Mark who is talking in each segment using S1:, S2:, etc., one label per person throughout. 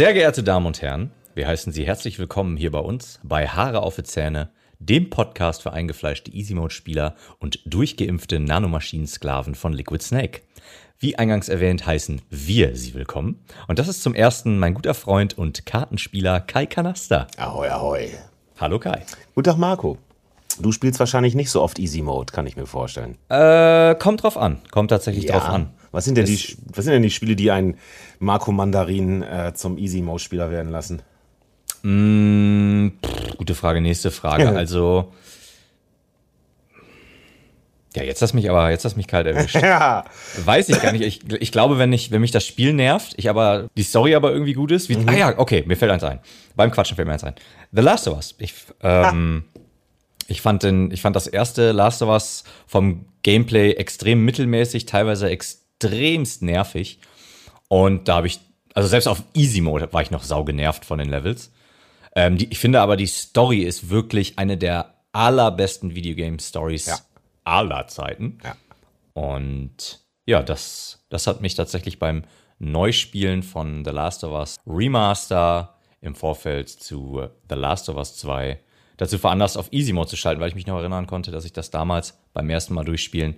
S1: Sehr geehrte Damen und Herren, wir heißen Sie herzlich willkommen hier bei uns bei Haare auf die Zähne, dem Podcast für eingefleischte Easy Mode Spieler und durchgeimpfte Nanomaschinensklaven von Liquid Snake. Wie eingangs erwähnt, heißen wir Sie willkommen. Und das ist zum ersten mein guter Freund und Kartenspieler Kai Kanaster.
S2: Ahoi, ahoi.
S1: Hallo Kai.
S2: Guten Tag, Marco. Du spielst wahrscheinlich nicht so oft Easy Mode, kann ich mir vorstellen.
S1: Äh, kommt drauf an. Kommt tatsächlich drauf an.
S2: Was sind, denn die, was sind denn die Spiele, die einen Marco Mandarin äh, zum Easy Mode Spieler werden lassen?
S1: Mm, pff, gute Frage, nächste Frage. Also. Ja, jetzt hast mich aber, jetzt hast mich kalt erwischt.
S2: Ja.
S1: Weiß ich gar nicht. Ich, ich glaube, wenn, ich, wenn mich das Spiel nervt, ich aber die Story aber irgendwie gut ist, wie, ah ja, okay, mir fällt eins ein. Beim Quatschen fällt mir eins ein. The Last of Us. Ich, ähm, ich, fand den, ich fand das erste Last of Us vom Gameplay extrem mittelmäßig, teilweise extremst nervig. Und da habe ich, also selbst auf Easy Mode war ich noch sau genervt von den Levels. Ähm, die, ich finde aber, die Story ist wirklich eine der allerbesten Videogame-Stories
S2: Ja.
S1: aller Zeiten.
S2: Ja.
S1: Und ja, das, das hat mich tatsächlich beim Neuspielen von The Last of Us Remaster im Vorfeld zu The Last of Us 2 dazu veranlasst, auf Easy Mode zu schalten, weil ich mich noch erinnern konnte, dass ich das damals beim ersten Mal durchspielen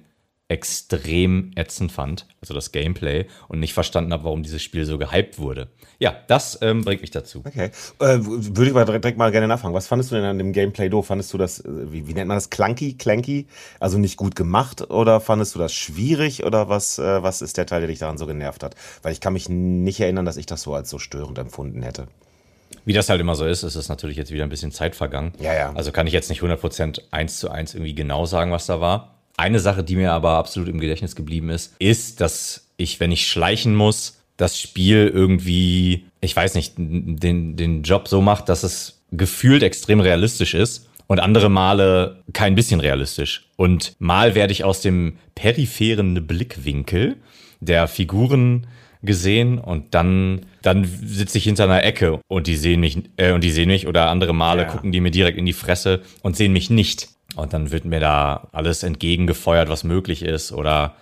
S1: extrem ätzend fand, also das Gameplay, und nicht verstanden habe, warum dieses Spiel so gehypt wurde. Ja, das ähm, bringt mich dazu.
S2: Okay. Äh, würde ich mal direkt, direkt mal gerne nachfragen. Was fandest du denn an dem Gameplay doof? Fandest du das, äh, wie, wie nennt man das, clunky, clanky? Also nicht gut gemacht? Oder fandest du das schwierig? Oder was, äh, was ist der Teil, der dich daran so genervt hat? Weil ich kann mich nicht erinnern, dass ich das so als so störend empfunden hätte.
S1: Wie das halt immer so ist, ist es natürlich jetzt wieder ein bisschen Zeit vergangen.
S2: Ja, ja.
S1: Also kann ich jetzt nicht 100% eins zu eins irgendwie genau sagen, was da war. Eine Sache, die mir aber absolut im Gedächtnis geblieben ist, ist, dass ich, wenn ich schleichen muss, das Spiel irgendwie, ich weiß nicht, den, den Job so macht, dass es gefühlt extrem realistisch ist und andere Male kein bisschen realistisch. Und mal werde ich aus dem peripheren Blickwinkel der Figuren gesehen und dann dann sitze ich hinter einer Ecke und die sehen mich äh, und die sehen mich oder andere Male
S2: Ja.
S1: gucken die mir direkt in die Fresse und sehen mich nicht und dann wird mir da alles entgegengefeuert, was möglich ist oder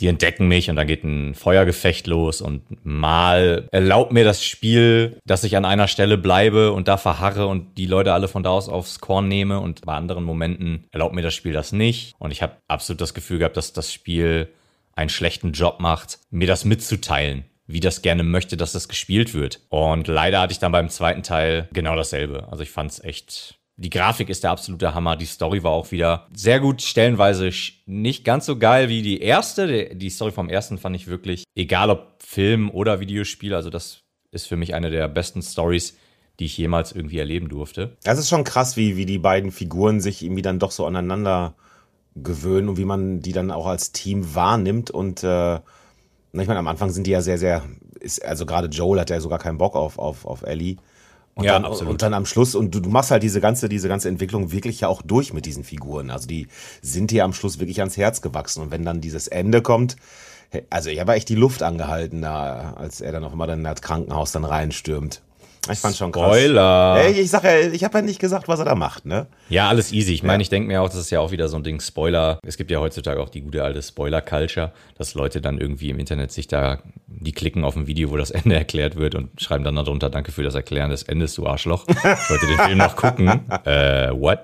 S1: die entdecken mich und dann geht ein Feuergefecht los und mal erlaubt mir das Spiel, dass ich an einer Stelle bleibe und da verharre und die Leute alle von da aus aufs Korn nehme und bei anderen Momenten erlaubt mir das Spiel das nicht und ich habe absolut das Gefühl gehabt, dass das Spiel einen schlechten Job macht, mir das mitzuteilen, wie das gerne möchte, dass das gespielt wird. Und leider hatte ich dann beim zweiten Teil genau dasselbe. Also ich fand es echt. Die Grafik ist der absolute Hammer. Die Story war auch wieder sehr gut, stellenweise nicht ganz so geil wie die erste. Die- Story vom ersten fand ich wirklich, egal ob Film oder Videospiel, also das ist für mich eine der besten Stories, die ich jemals irgendwie erleben durfte.
S2: Das ist schon krass, wie, wie die beiden Figuren sich irgendwie dann doch so aneinander gewöhnen und wie man die dann auch als Team wahrnimmt. Und äh, ich meine, am Anfang sind die ja sehr, sehr, ist, also gerade Joel hat ja sogar keinen Bock auf, auf, auf Ellie. Und,
S1: Ja,
S2: dann,
S1: absolut.
S2: und dann am Schluss, und du, du machst halt diese ganze, diese ganze Entwicklung wirklich ja auch durch mit diesen Figuren. Also die sind dir am Schluss wirklich ans Herz gewachsen. Und wenn dann dieses Ende kommt, also ich habe echt die Luft angehalten, da, als er dann auch immer dann in das Krankenhaus dann reinstürmt. Ich fand schon krass.
S1: Spoiler!
S2: Ey, ich sag ja, ich habe ja nicht gesagt, was er da macht, ne?
S1: Ja, alles easy. Ich meine, ich denke mir auch, das ist ja auch wieder so ein Ding, Spoiler. Es gibt ja heutzutage auch die gute alte Spoiler-Culture, dass Leute dann irgendwie im Internet sich da, die klicken auf ein Video, wo das Ende erklärt wird und schreiben dann darunter, danke für das Erklären des Endes, du Arschloch. Ich wollte den Film noch gucken. Äh, what?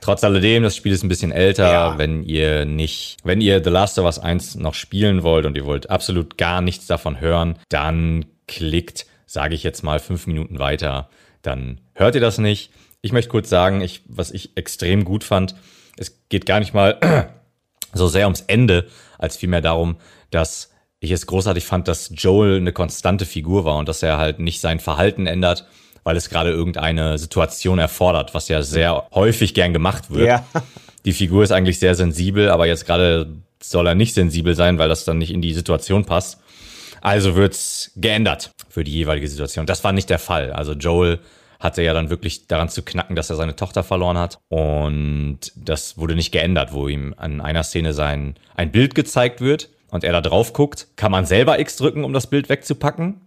S1: Trotz alledem, das Spiel ist ein bisschen älter.
S2: Ja.
S1: Wenn ihr nicht, wenn ihr The Last of Us 1 noch spielen wollt und ihr wollt absolut gar nichts davon hören, dann klickt, sage ich jetzt mal, fünf Minuten weiter. Dann hört ihr das nicht. Ich möchte kurz sagen, ich, was ich extrem gut fand, es geht gar nicht mal so sehr ums Ende, als vielmehr darum, dass ich es großartig fand, dass Joel eine konstante Figur war und dass er halt nicht sein Verhalten ändert, weil es gerade irgendeine Situation erfordert, was ja sehr häufig gern gemacht wird.
S2: Ja.
S1: Die Figur ist eigentlich sehr sensibel, aber jetzt gerade soll er nicht sensibel sein, weil das dann nicht in die Situation passt. Also wird's geändert für die jeweilige Situation. Das war nicht der Fall. Also Joel hatte ja dann wirklich daran zu knacken, dass er seine Tochter verloren hat. Und das wurde nicht geändert, wo ihm an einer Szene sein, ein Bild gezeigt wird und er da drauf guckt. Kann man selber X drücken, um das Bild wegzupacken?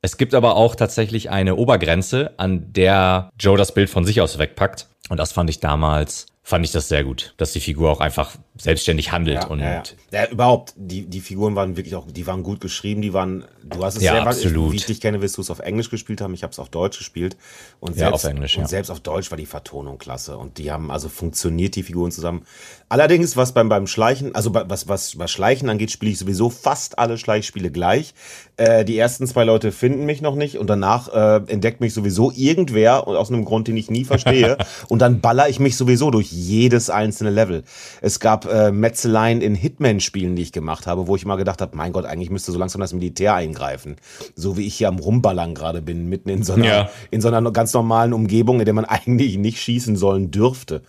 S1: Es gibt aber auch tatsächlich eine Obergrenze, an der Joe das Bild von sich aus wegpackt. Und das fand ich damals, fand ich das sehr gut, dass die Figur auch einfach selbstständig handelt.
S2: Ja,
S1: und
S2: ja, ja. ja, überhaupt, die, die Figuren waren wirklich auch, die waren gut geschrieben, die waren, du hast es
S1: Ja,
S2: selber,
S1: absolut.
S2: wie ich dich kenne, wirst du es auf Englisch gespielt haben, ich habe es auf Deutsch gespielt. Und
S1: Ja,
S2: selbst,
S1: auf Englisch,
S2: und
S1: ja.
S2: selbst auf Deutsch war die Vertonung klasse. Und die haben also funktioniert, die Figuren zusammen. Allerdings, was beim, beim Schleichen, also was, was, was Schleichen angeht, spiele ich sowieso fast alle Schleichspiele gleich. Äh, die ersten zwei Leute finden mich noch nicht und danach äh, entdeckt mich sowieso irgendwer und aus einem Grund, den ich nie verstehe. und dann baller ich mich sowieso durch jedes einzelne Level. Es gab äh, Metzeleien in Hitman-Spielen, die ich gemacht habe, wo ich mal gedacht habe, mein Gott, eigentlich müsste so langsam das Militär eingreifen. So wie ich hier am Rumballern gerade bin, mitten in so einer,
S1: Ja.
S2: in so einer ganz normalen Umgebung, in der man eigentlich nicht schießen sollen dürfte.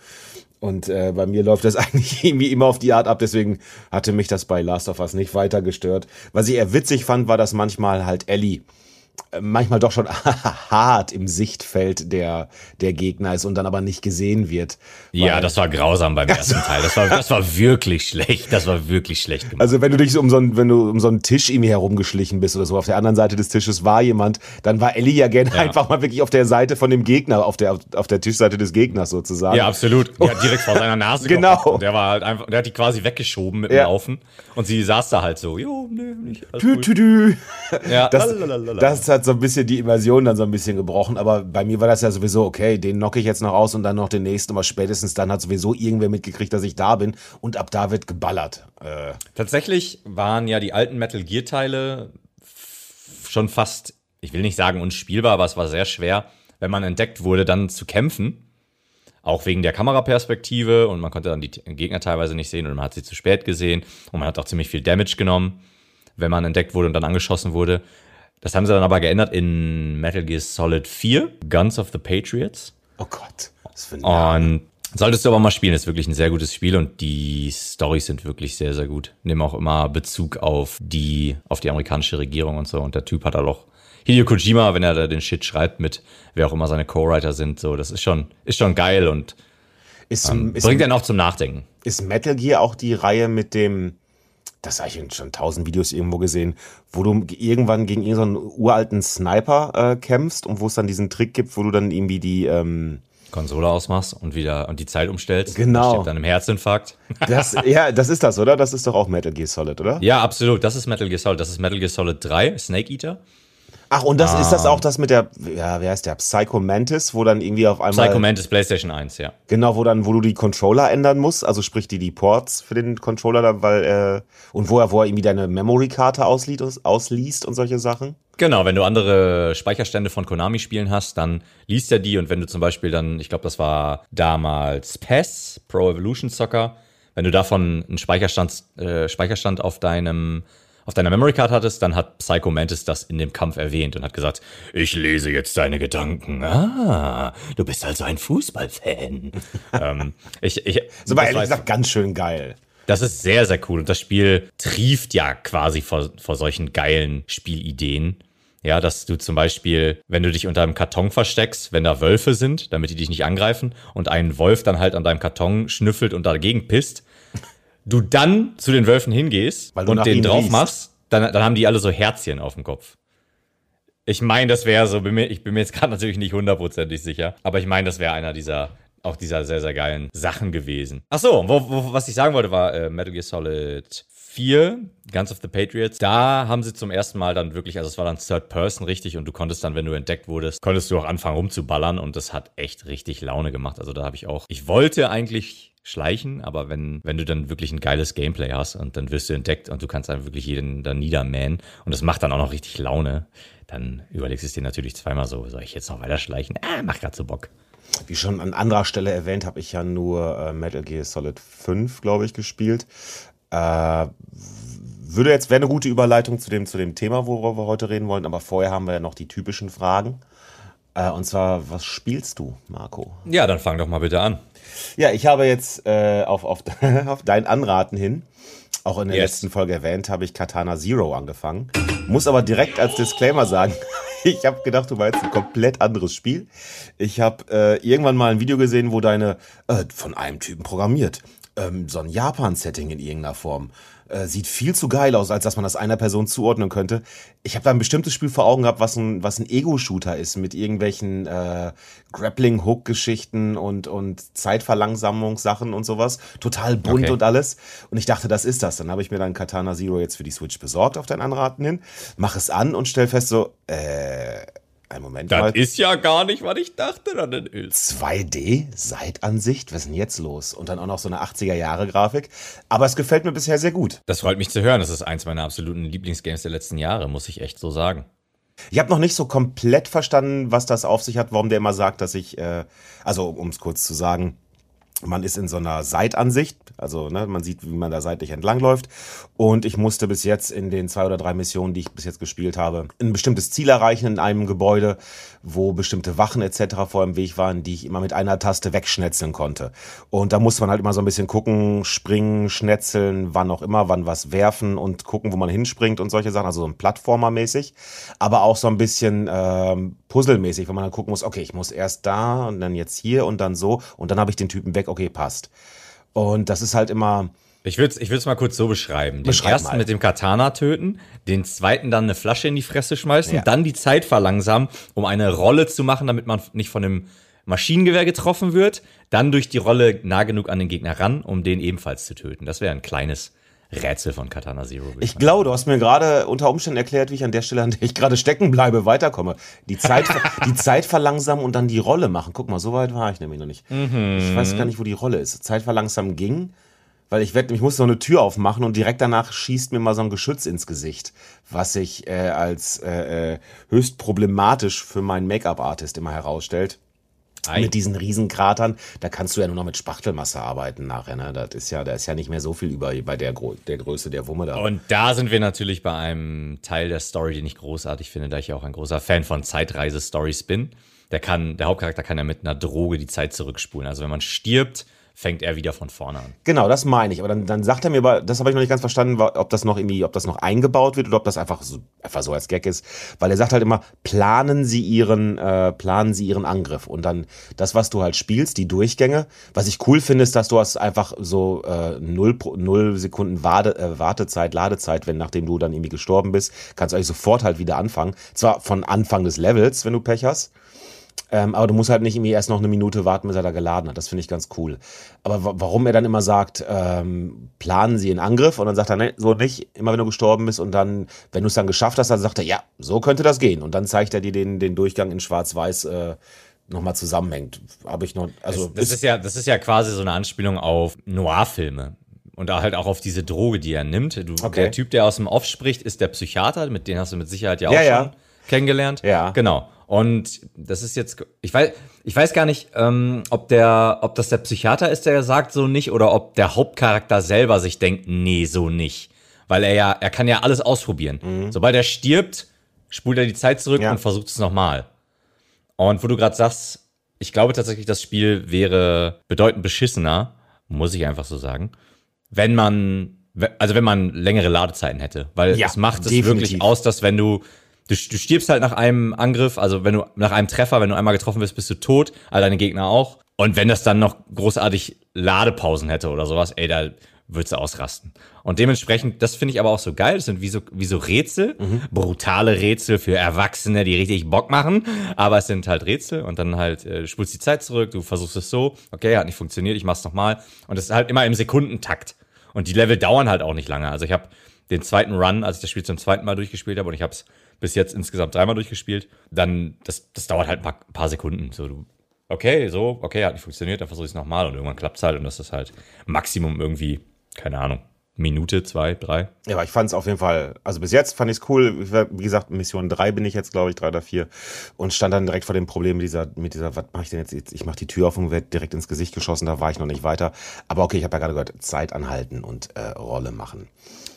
S2: Und äh, bei mir läuft das eigentlich irgendwie immer auf die Art ab, deswegen hatte mich das bei Last of Us nicht weiter gestört. Was ich eher witzig fand, war, dass manchmal halt Ellie manchmal doch schon hart im Sichtfeld der, der Gegner ist und dann aber nicht gesehen wird.
S1: Ja, das war grausam beim ersten Teil. Das war, das war wirklich schlecht. Das war wirklich schlecht gemacht.
S2: Also wenn du dich um so einen, wenn du um so einen Tisch irgendwie herumgeschlichen bist oder so, auf der anderen Seite des Tisches war jemand, dann war Ellie ja gerne einfach mal wirklich auf der Seite von dem Gegner, auf der, auf der Tischseite des Gegners sozusagen.
S1: Ja, absolut. Hat direkt vor seiner Nase
S2: Genau.
S1: der war halt einfach, der hat die quasi weggeschoben mit dem
S2: Ja.
S1: Laufen. Und sie saß da halt so, jo, nee, nicht. alles
S2: Tü, tü, tü.
S1: Ja,
S2: Das, das hat so ein bisschen die Immersion dann so ein bisschen gebrochen, aber bei mir war das ja sowieso, okay, den knocke ich jetzt noch aus und dann noch den nächsten, aber spätestens dann hat sowieso irgendwer mitgekriegt, dass ich da bin und ab da wird geballert. Äh,
S1: Tatsächlich waren ja die alten Metal Gear Teile f- schon fast, ich will nicht sagen unspielbar, aber es war sehr schwer, wenn man entdeckt wurde, dann zu kämpfen. Auch wegen der Kameraperspektive und man konnte dann die Gegner teilweise nicht sehen oder man hat sie zu spät gesehen und man hat auch ziemlich viel Damage genommen, wenn man entdeckt wurde und dann angeschossen wurde. Das haben sie dann aber geändert in Metal Gear Solid 4, Guns of the Patriots.
S2: oh Gott, was für ein.
S1: Und solltest du aber mal spielen, ist wirklich ein sehr gutes Spiel und die Storys sind wirklich sehr, sehr gut. Nehmen auch immer Bezug auf die, auf die amerikanische Regierung und so. Und der Typ hat halt auch Hideo Kojima, wenn er da den Shit schreibt mit, wer auch immer seine Co-Writer sind, so, das ist schon, ist schon geil und
S2: Ist,
S1: ähm,
S2: ist,
S1: bringt einen auch zum Nachdenken.
S2: ist Metal Gear auch die Reihe mit dem, das habe ich schon tausend Videos irgendwo gesehen, wo du irgendwann gegen irgendeinen uralten Sniper äh, kämpfst und wo es dann diesen Trick gibt, wo du dann irgendwie die, ähm,
S1: Konsole ausmachst und wieder und die Zeit umstellst.
S2: Genau.
S1: Dann stirbt dann im Herzinfarkt.
S2: das, ja, das ist das, oder? Das ist doch auch Metal Gear Solid, oder?
S1: Ja, absolut. Das ist Metal Gear Solid. Das ist Metal Gear Solid 3, Snake Eater.
S2: Ach, und das ist
S1: Ah.
S2: das auch das mit der, ja, wer heißt der? Psycho Mantis, wo dann irgendwie auf einmal.
S1: Psycho Mantis PlayStation 1, ja.
S2: Genau, wo dann, wo du die Controller ändern musst, also sprich die, die Ports für den Controller, da, weil, äh, und wo er, wo er irgendwie deine Memory-Karte ausliest, ausliest und solche Sachen.
S1: Genau, wenn du andere Speicherstände von Konami-Spielen hast, dann liest er die und wenn du zum Beispiel dann, ich glaube, das war damals PES, Pro Evolution Soccer, wenn du davon einen Speicherstand, äh, Speicherstand auf deinem auf deiner Memory Card hattest, dann hat Psycho Mantis das in dem Kampf erwähnt und hat gesagt, ich lese jetzt deine Gedanken. Ah, du bist also ein Fußballfan. ähm, ich, ich,
S2: Das war ehrlich gesagt ganz schön geil.
S1: das ist sehr, sehr cool. Und das Spiel trieft ja quasi vor, vor solchen geilen Spielideen. Ja, dass du zum Beispiel, wenn du dich unter einem Karton versteckst, wenn da Wölfe sind, damit die dich nicht angreifen, und ein Wolf dann halt an deinem Karton schnüffelt und dagegen pisst, du dann zu den Wölfen hingehst und den drauf
S2: riechst.
S1: machst, dann, dann haben die alle so Herzchen auf dem Kopf. Ich meine, das wäre so, bin mir, ich bin mir jetzt gerade natürlich nicht hundertprozentig sicher, aber ich meine, das wäre einer dieser, auch dieser sehr, sehr geilen Sachen gewesen. Ach so, wo, wo, was ich sagen wollte, war äh, Metal Gear Solid 4, Guns of the Patriots. Da haben sie zum ersten Mal dann wirklich, also es war dann Third Person richtig und du konntest dann, wenn du entdeckt wurdest, konntest du auch anfangen rumzuballern und das hat echt richtig Laune gemacht. Also da habe ich auch, ich wollte eigentlich schleichen, aber wenn, wenn du dann wirklich ein geiles Gameplay hast und dann wirst du entdeckt und du kannst dann wirklich jeden da niedermähen und das macht dann auch noch richtig Laune, dann überlegst du es dir natürlich zweimal so, soll ich jetzt noch weiter schleichen? Ah, macht grad so Bock.
S2: Wie schon an anderer Stelle erwähnt, habe ich ja nur äh, Metal Gear Solid 5, glaube ich, gespielt. Äh, würde jetzt, wäre eine gute Überleitung zu dem, zu dem Thema, worüber wir heute reden wollen, aber vorher haben wir ja noch die typischen Fragen. Äh, und zwar, was spielst du, Marco?
S1: Ja, dann fang doch mal bitte an.
S2: Ja, ich habe jetzt äh, auf, auf, auf dein Anraten hin, auch in der
S1: Yes.
S2: letzten Folge erwähnt, habe ich Katana Zero angefangen. Muss aber direkt als Disclaimer sagen, ich habe gedacht, du meinst ein komplett anderes Spiel. Ich habe äh, irgendwann mal ein Video gesehen, wo deine, äh, von einem Typen programmiert, ähm, so ein Japan-Setting in irgendeiner Form. Äh, sieht viel zu geil aus, als dass man das einer Person zuordnen könnte. Ich habe da ein bestimmtes Spiel vor Augen gehabt, was ein, was ein Ego-Shooter ist, mit irgendwelchen äh, Grappling-Hook-Geschichten und, und Zeitverlangsamungssachen und sowas. Total bunt
S1: Okay.
S2: und alles. Und ich dachte, das ist das. Dann habe ich mir dann Katana Zero jetzt für die Switch besorgt, auf dein Anraten hin, mach es an und stell fest so, äh, ein Moment mal.
S1: Das ist ja gar nicht, was ich dachte, dass das ist.
S2: 2D, Seitansicht, was ist denn jetzt los? Und dann auch noch so eine 80er-Jahre-Grafik. Aber es gefällt mir bisher sehr gut.
S1: Das freut mich zu hören. Das ist eins meiner absoluten Lieblingsgames der letzten Jahre, muss ich echt so sagen.
S2: Ich habe noch nicht so komplett verstanden, was das auf sich hat, warum der immer sagt, dass ich, äh, also um es kurz zu sagen, man ist in so einer Seitansicht, also ne, man sieht, wie man da seitlich entlangläuft. Und ich musste bis jetzt in den zwei oder drei Missionen, die ich bis jetzt gespielt habe, ein bestimmtes Ziel erreichen in einem Gebäude, wo bestimmte Wachen etc. vor im Weg waren, die ich immer mit einer Taste wegschnetzeln konnte. Und da musste man halt immer so ein bisschen gucken, springen, schnetzeln, wann auch immer, wann was werfen und gucken, wo man hinspringt und solche Sachen, also so ein Plattformer-mäßig, aber auch so ein bisschen ähm, Puzzle-mäßig, wo man dann gucken muss, okay, ich muss erst da und dann jetzt hier und dann so und dann habe ich den Typen weg, okay, passt. Und das ist halt immer,
S1: Ich würde es ich würd's mal kurz so beschreiben. Den
S2: Beschreib
S1: ersten
S2: mal.
S1: mit dem Katana töten, den zweiten dann eine Flasche in die Fresse schmeißen,
S2: Ja.
S1: dann die Zeit verlangsamen, um eine Rolle zu machen, damit man nicht von einem Maschinengewehr getroffen wird, dann durch die Rolle nah genug an den Gegner ran, um den ebenfalls zu töten. Das wäre ein kleines Rätsel von Katana Zero.
S2: Ich glaube, du hast mir gerade unter Umständen erklärt, wie ich an der Stelle, an der ich gerade stecken bleibe, weiterkomme. Die Zeit, die Zeit verlangsamen und dann die Rolle machen. Guck mal, so weit war ich nämlich noch nicht. Ich weiß gar nicht, wo die Rolle ist. Zeit verlangsamen ging, weil ich wette, ich muss so eine Tür aufmachen und direkt danach schießt mir mal so ein Geschütz ins Gesicht, was sich äh, als äh, äh, höchst problematisch für meinen Make-up-Artist immer herausstellt.
S1: Ei.
S2: Mit diesen Riesenkratern, da kannst du ja nur noch mit Spachtelmasse arbeiten nachher. Ne? Das ist ja, da ist ja nicht mehr so viel über bei der, Gro der Größe der Wumme da.
S1: Und da sind wir natürlich bei einem Teil der Story, den ich großartig finde, da ich ja auch ein großer Fan von Zeitreise-Stories bin. Der kann, der Hauptcharakter kann ja mit einer Droge die Zeit zurückspulen. Also wenn man stirbt, fängt er wieder von vorne an.
S2: Genau, das meine ich. Aber dann, dann sagt er mir, aber das habe ich noch nicht ganz verstanden, ob das noch irgendwie, ob das noch eingebaut wird oder ob das einfach so, einfach so als Gag ist. Weil er sagt halt immer, planen Sie Ihren, äh, planen Sie Ihren Angriff. Und dann das, was du halt spielst, die Durchgänge. Was ich cool finde, ist, dass du hast einfach so äh, null, null Sekunden Wade, äh, Wartezeit, Ladezeit, wenn nachdem du dann irgendwie gestorben bist, kannst du eigentlich sofort halt wieder anfangen. Zwar von Anfang des Levels, wenn du Pech hast. Ähm, aber du musst halt nicht irgendwie erst noch eine Minute warten, bis er da geladen hat. Das finde ich ganz cool. Aber wa- warum er dann immer sagt, ähm, planen Sie einen Angriff und dann sagt er, ne, so nicht, immer wenn du gestorben bist und dann, wenn du es dann geschafft hast, dann sagt er, ja, so könnte das gehen. Und dann zeigt er dir den, den Durchgang in Schwarz-Weiß äh, nochmal zusammenhängt. Habe ich noch, also
S1: Das ist ja, das ist ja quasi so eine Anspielung auf Noir-Filme. Und da halt auch auf diese Droge, die er nimmt. Du,
S2: Okay.
S1: Der Typ, der aus dem Off spricht, ist der Psychiater, mit dem hast du mit Sicherheit ja auch
S2: Ja,
S1: schon
S2: ja.
S1: kennengelernt.
S2: Ja.
S1: Genau. Und das ist jetzt, ich weiß, ich weiß gar nicht, ähm, ob der, ob das der Psychiater ist, der sagt so nicht, oder ob der Hauptcharakter selber sich denkt, nee, so nicht. Weil er ja, er kann ja alles ausprobieren. Sobald er stirbt, spult er die Zeit zurück
S2: Mhm. Ja.
S1: und versucht es nochmal. Und wo du gerade sagst, ich glaube tatsächlich, das Spiel wäre bedeutend beschissener, muss ich einfach so sagen, wenn man, also wenn man längere Ladezeiten hätte. Weil
S2: Ja,
S1: es macht es
S2: definitiv.
S1: wirklich aus, dass wenn du, du, du stirbst halt nach einem Angriff, also wenn du nach einem Treffer, wenn du einmal getroffen bist, bist du tot, all deine Gegner auch. Und wenn das dann noch großartig Ladepausen hätte oder sowas, ey, da würdest du ausrasten. Und dementsprechend, das finde ich aber auch so geil. Das sind wie so, wie so Rätsel, brutale Rätsel für Erwachsene, die richtig Bock machen. Aber es sind halt Rätsel und dann halt, äh, du spulst die Zeit zurück, du versuchst es so, okay, hat nicht funktioniert, ich mach's nochmal. Und es ist halt immer im Sekundentakt. Und die Level dauern halt auch nicht lange. Also ich habe den zweiten Run, als ich das Spiel zum zweiten Mal durchgespielt habe, und ich habe es bis jetzt insgesamt dreimal durchgespielt, dann, das, das dauert halt ein paar, paar Sekunden. So, du, okay, so, okay, hat nicht funktioniert, dann versuche ich es nochmal und irgendwann klappt's halt und das ist halt Maximum irgendwie, keine Ahnung, Minute, zwei, drei.
S2: Ja, aber ich fand es auf jeden Fall, also bis jetzt fand ich es cool. Wie gesagt, Mission 3 bin ich jetzt, glaube ich, drei oder vier und stand dann direkt vor dem Problem mit dieser, mit dieser, was mache ich denn jetzt? Jetzt- Ich mache die Tür auf und werde direkt ins Gesicht geschossen, da war ich noch nicht weiter. Aber okay, ich habe ja gerade gehört, Zeit anhalten und äh, Rolle machen.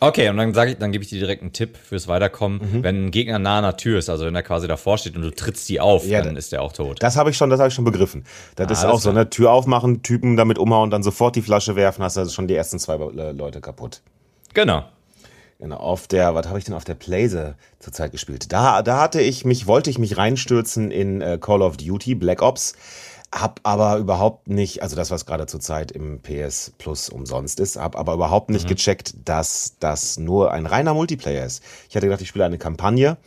S1: Okay, und dann sage ich, dann gebe ich dir direkt einen Tipp fürs Weiterkommen.
S2: Mhm.
S1: Wenn ein Gegner nah an der Tür ist, also wenn er quasi davor steht und du trittst die auf,
S2: Ja,
S1: dann
S2: da-
S1: ist der auch tot.
S2: Das habe ich schon, das habe ich schon begriffen. Das ist
S1: Ah, alles
S2: auch so, ne? Tür aufmachen, Typen damit umhauen, dann sofort die Flasche werfen, hast du also schon die ersten zwei äh, Leute kaputt.
S1: Genau.
S2: Genau, auf der, was habe ich denn auf der Playse zurzeit gespielt? Da, da hatte ich mich, wollte ich mich reinstürzen in äh, Call of Duty, Black Ops. Hab aber überhaupt nicht, also das, was gerade zurzeit im PS Plus umsonst ist, hab aber überhaupt nicht mhm. gecheckt, dass das nur ein reiner Multiplayer ist. Ich hatte gedacht, ich spiele eine Kampagne,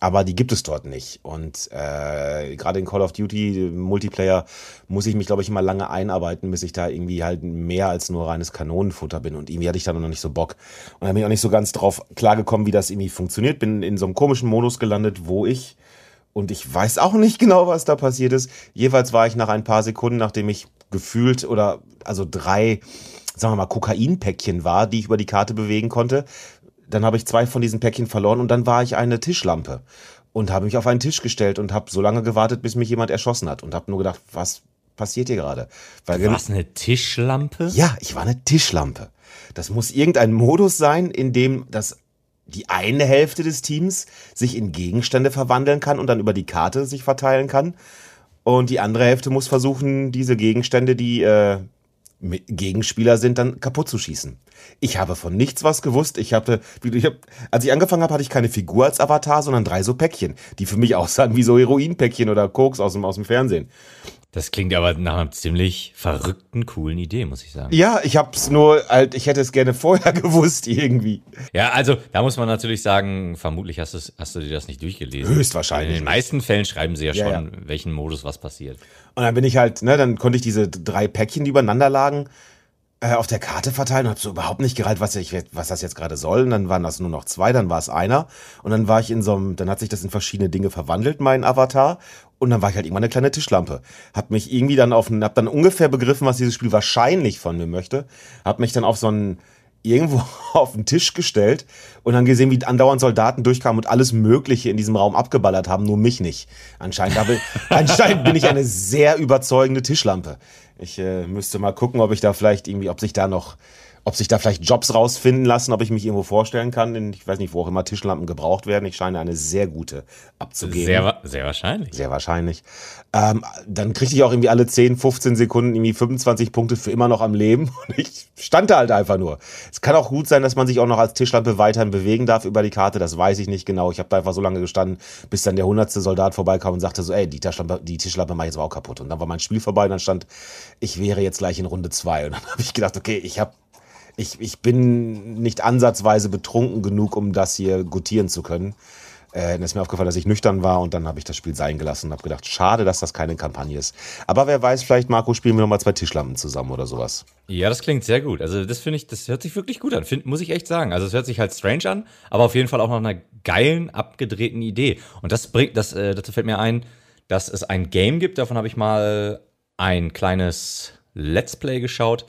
S2: aber die gibt es dort nicht. Und äh, gerade in Call of Duty Multiplayer muss ich mich, glaube ich, immer lange einarbeiten, bis ich da irgendwie halt mehr als nur reines Kanonenfutter bin. Und irgendwie hatte ich da noch nicht so Bock. Und dann bin ich auch nicht so ganz drauf klargekommen, wie das irgendwie funktioniert. Bin in so einem komischen Modus gelandet, wo ich und ich weiß auch nicht genau, was da passiert ist. Jeweils war ich nach ein paar Sekunden, nachdem ich gefühlt oder also drei, sagen wir mal, Kokainpäckchen war, die ich über die Karte bewegen konnte. Dann habe ich zwei von diesen Päckchen verloren und dann war ich eine Tischlampe und habe mich auf einen Tisch gestellt und habe so lange gewartet, bis mich jemand erschossen hat und habe nur gedacht, was passiert hier gerade?
S1: Weil du warst eine Tischlampe?
S2: Ja, ich war eine Tischlampe. Das muss irgendein Modus sein, in dem das die eine Hälfte des Teams sich in Gegenstände verwandeln kann und dann über die Karte sich verteilen kann. Und die andere Hälfte muss versuchen, diese Gegenstände, die äh, Gegenspieler sind, dann kaputt zu schießen. Ich habe von nichts was gewusst. Ich hatte, ich hab, als ich angefangen habe, hatte ich keine Figur als Avatar, sondern drei so Päckchen, die für mich aussahen wie so Heroinpäckchen oder Koks aus dem, aus dem Fernsehen.
S1: Das klingt aber nach einer ziemlich verrückten, coolen Idee, muss ich sagen.
S2: Ja, ich hab's nur halt, ich hätte es gerne vorher gewusst irgendwie.
S1: Ja, also da muss man natürlich sagen, vermutlich hast, hast du dir das nicht durchgelesen.
S2: Höchstwahrscheinlich.
S1: In den meisten Fällen schreiben sie ja, ja schon, ja. welchen Modus was passiert.
S2: Und dann bin ich halt, ne, dann konnte ich diese drei Päckchen, die übereinander lagen, äh, auf der Karte verteilen und habe so überhaupt nicht gereilt, was, ich, was das jetzt gerade soll. Und dann waren das nur noch zwei, dann war es einer. Und dann war ich in so einem, dann hat sich das in verschiedene Dinge verwandelt, mein Avatar. Und dann war ich halt irgendwann eine kleine Tischlampe. Hab mich irgendwie dann auf, hab dann ungefähr begriffen, was dieses Spiel wahrscheinlich von mir möchte. Hab mich dann auf so einen, irgendwo auf den Tisch gestellt und dann gesehen, wie andauernd Soldaten durchkamen und alles Mögliche in diesem Raum abgeballert haben, nur mich nicht. Anscheinend, habe, anscheinend bin ich eine sehr überzeugende Tischlampe. Ich äh, müsste mal gucken, ob ich da vielleicht irgendwie, ob sich da noch ob sich da vielleicht Jobs rausfinden lassen, ob ich mich irgendwo vorstellen kann. In, ich weiß nicht, wo auch immer Tischlampen gebraucht werden. Ich scheine eine sehr gute abzugeben.
S1: Sehr, sehr wahrscheinlich.
S2: Sehr wahrscheinlich. Ähm, dann kriegte ich auch irgendwie alle 10, 15 Sekunden irgendwie 25 Punkte für immer noch am Leben. Und ich stand da halt einfach nur. Es kann auch gut sein, dass man sich auch noch als Tischlampe weiterhin bewegen darf über die Karte. Das weiß ich nicht genau. Ich habe da einfach so lange gestanden, bis dann der hundertste Soldat vorbeikam und sagte so, ey, die Tischlampe, die Tischlampe mach ich jetzt auch kaputt. Und dann war mein Spiel vorbei und dann stand, ich wäre jetzt gleich in Runde zwei. Und dann habe ich gedacht, okay, ich habe ich, ich bin nicht ansatzweise betrunken genug, um das hier gutieren zu können. Äh, dann ist mir aufgefallen, dass ich nüchtern war und dann habe ich das Spiel sein gelassen und habe gedacht, schade, dass das keine Kampagne ist. Aber wer weiß, vielleicht, Marco, spielen wir nochmal zwei Tischlampen zusammen oder sowas.
S1: Ja, das klingt sehr gut. Also das finde ich, das hört sich wirklich gut an, find, muss ich echt sagen. Also es hört sich halt strange an, aber auf jeden Fall auch nach einer geilen, abgedrehten Idee. Und das bringt, das, äh, dazu fällt mir ein, dass es ein Game gibt, davon habe ich mal ein kleines Let's Play geschaut.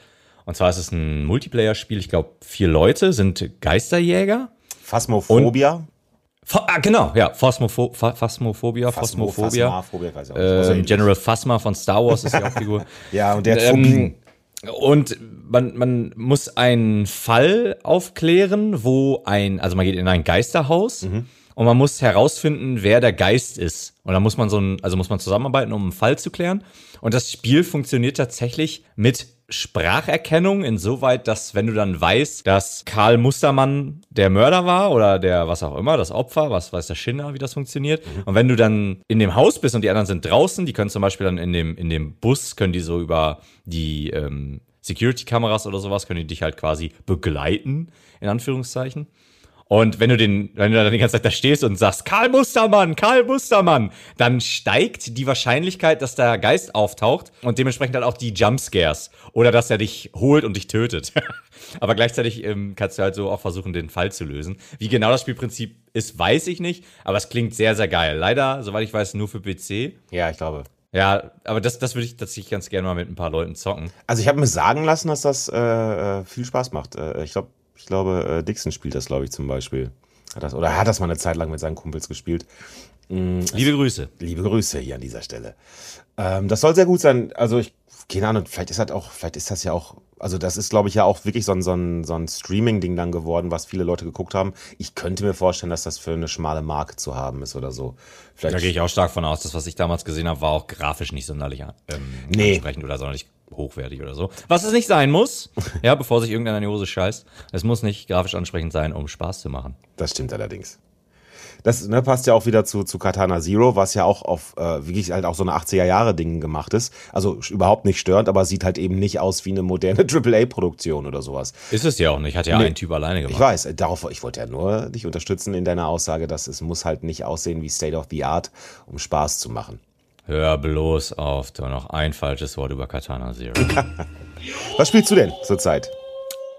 S1: Und zwar ist es ein Multiplayer-Spiel. Ich glaube, vier Leute sind Geisterjäger.
S2: Phasmophobia.
S1: Ah, genau, ja, Phasmopho Phasmophobia, Phasmophobia. Phasmophobia äh, General Phasma von Star Wars ist die Hauptfigur.
S2: ja, und der hat ähm,
S1: Und man, man muss einen Fall aufklären, wo ein, also man geht in ein Geisterhaus mhm. Und man muss herausfinden, wer der Geist ist. Und dann muss man so ein, also muss man zusammenarbeiten, um einen Fall zu klären. Und das Spiel funktioniert tatsächlich mit Spracherkennung insoweit, dass wenn du dann weißt, dass Karl Mustermann der Mörder war oder der was auch immer, das Opfer, was weiß der Schinner, wie das funktioniert. Mhm. Und wenn du dann in dem Haus bist und die anderen sind draußen, die können zum Beispiel dann in dem, in dem Bus, können die so über die ähm, Security-Kameras oder sowas, können die dich halt quasi begleiten, in Anführungszeichen. Und wenn du den, wenn du dann die ganze Zeit da stehst und sagst, Karl Mustermann, Karl Mustermann, dann steigt die Wahrscheinlichkeit, dass der Geist auftaucht und dementsprechend dann auch die Jumpscares oder dass er dich holt und dich tötet. Aber gleichzeitig ähm, kannst du halt so auch versuchen, den Fall zu lösen. Wie genau das Spielprinzip ist, weiß ich nicht, aber es klingt sehr, sehr geil. Leider, soweit ich weiß, nur für PC.
S2: Ja, ich glaube.
S1: Ja, aber das, das würde ich tatsächlich ganz gerne mal mit ein paar Leuten zocken.
S2: Also ich habe mir sagen lassen, dass das äh, äh viel Spaß macht. Äh, ich glaube, ich glaube, äh, Dixon spielt das, glaube ich, zum Beispiel. Hat das, oder hat das mal eine Zeit lang mit seinen Kumpels gespielt.
S1: Mhm, liebe Grüße.
S2: Liebe Grüße hier an dieser Stelle. Ähm, das soll sehr gut sein. Also ich, keine Ahnung, vielleicht ist halt auch, vielleicht ist das ja auch, also das ist, glaube ich, ja auch wirklich so ein, so ein, so ein Streaming-Ding dann geworden, was viele Leute geguckt haben. Ich könnte mir vorstellen, dass das für eine schmale Marke zu haben ist oder so.
S1: Vielleicht da gehe ich auch stark von aus. Das, was ich damals gesehen habe, war auch grafisch nicht sonderlich ähm, nee. ansprechend oder sonderlich hochwertig oder so. Was es nicht sein muss, ja, bevor sich irgendeiner in die Hose scheißt. Es muss nicht grafisch ansprechend sein, um Spaß zu machen.
S2: Das stimmt allerdings. das ne, passt ja auch wieder zu, zu Katana Zero, was ja auch auf äh, wirklich halt auch so eine 80er-Jahre-Ding gemacht ist. Also überhaupt nicht störend, aber sieht halt eben nicht aus wie eine moderne AAA-Produktion oder sowas.
S1: Ist es ja auch nicht, hat ja nee, ein Typ alleine gemacht.
S2: Ich weiß, darauf, ich wollte ja nur dich unterstützen in deiner Aussage, dass es muss halt nicht aussehen wie State of the Art, um Spaß zu machen.
S1: Hör bloß auf, du noch ein falsches Wort über Katana Zero.
S2: was spielst du denn zurzeit?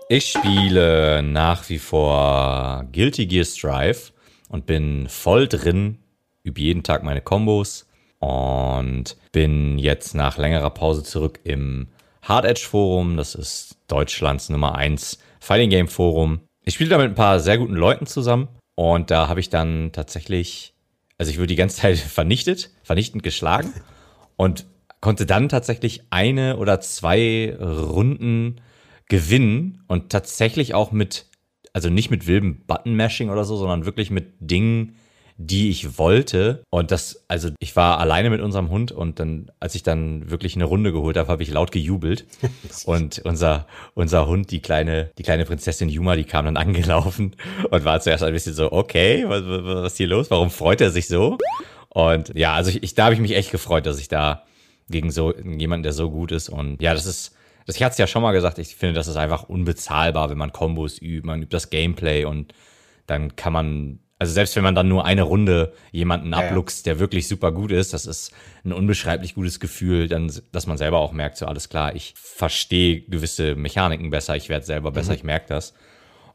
S1: Ich spiele nach wie vor Guilty Gear Strive und bin voll drin, übe jeden Tag meine Kombos und bin jetzt nach längerer Pause zurück im Hard Edge Forum. Das ist Deutschlands Nummer 1 Fighting Game Forum. Ich spiele da mit ein paar sehr guten Leuten zusammen und da habe ich dann tatsächlich, also ich wurde die ganze Zeit vernichtet, vernichtend geschlagen und konnte dann tatsächlich eine oder zwei Runden gewinnen und tatsächlich auch mit, also nicht mit wildem Button-Mashing oder so, sondern wirklich mit Dingen, die ich wollte. Und das, also ich war alleine mit unserem Hund und dann, als ich dann wirklich eine Runde geholt habe, habe ich laut gejubelt. und unser, unser Hund, die kleine, die kleine Prinzessin Yuma, die kam dann angelaufen und war zuerst ein bisschen so, okay, was, was ist hier los? Warum freut er sich so? Und ja, also ich, ich da habe ich mich echt gefreut, dass ich da gegen so jemanden, der so gut ist. Und ja, das ist, das, ich hatte es ja schon mal gesagt, ich finde, das ist einfach unbezahlbar, wenn man Kombos übt, man übt das Gameplay und dann kann man, also selbst wenn man dann nur eine Runde jemanden abluchst, der wirklich super gut ist, das ist ein unbeschreiblich gutes Gefühl, dann, dass man selber auch merkt, so alles klar, ich verstehe gewisse Mechaniken besser, ich werde selber besser, mhm. ich merke das.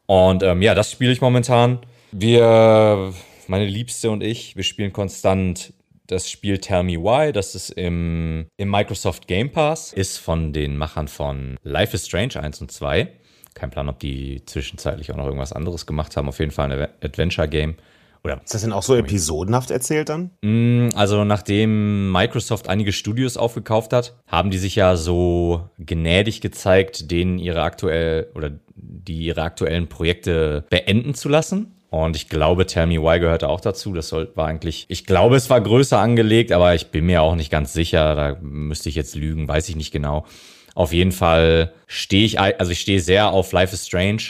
S1: Und ähm, ja, das spiele ich momentan. Wir, meine Liebste und ich, wir spielen konstant das Spiel Tell Me Why, das ist im, im Microsoft Game Pass, ist von den Machern von Life is Strange 1 und 2. Kein Plan, ob die zwischenzeitlich auch noch irgendwas anderes gemacht haben. Auf jeden Fall ein Adventure-Game.
S2: Oder ist das denn auch so episodenhaft erzählt dann?
S1: Mm, also nachdem Microsoft einige Studios aufgekauft hat, haben die sich ja so gnädig gezeigt, denen ihre aktuell oder die ihre aktuellen Projekte beenden zu lassen. Und ich glaube, Tell Me Why gehörte auch dazu. Das soll, war eigentlich, ich glaube, es war größer angelegt, aber ich bin mir auch nicht ganz sicher. Da müsste ich jetzt lügen, weiß ich nicht genau. Auf jeden Fall stehe ich, also ich stehe sehr auf Life is Strange.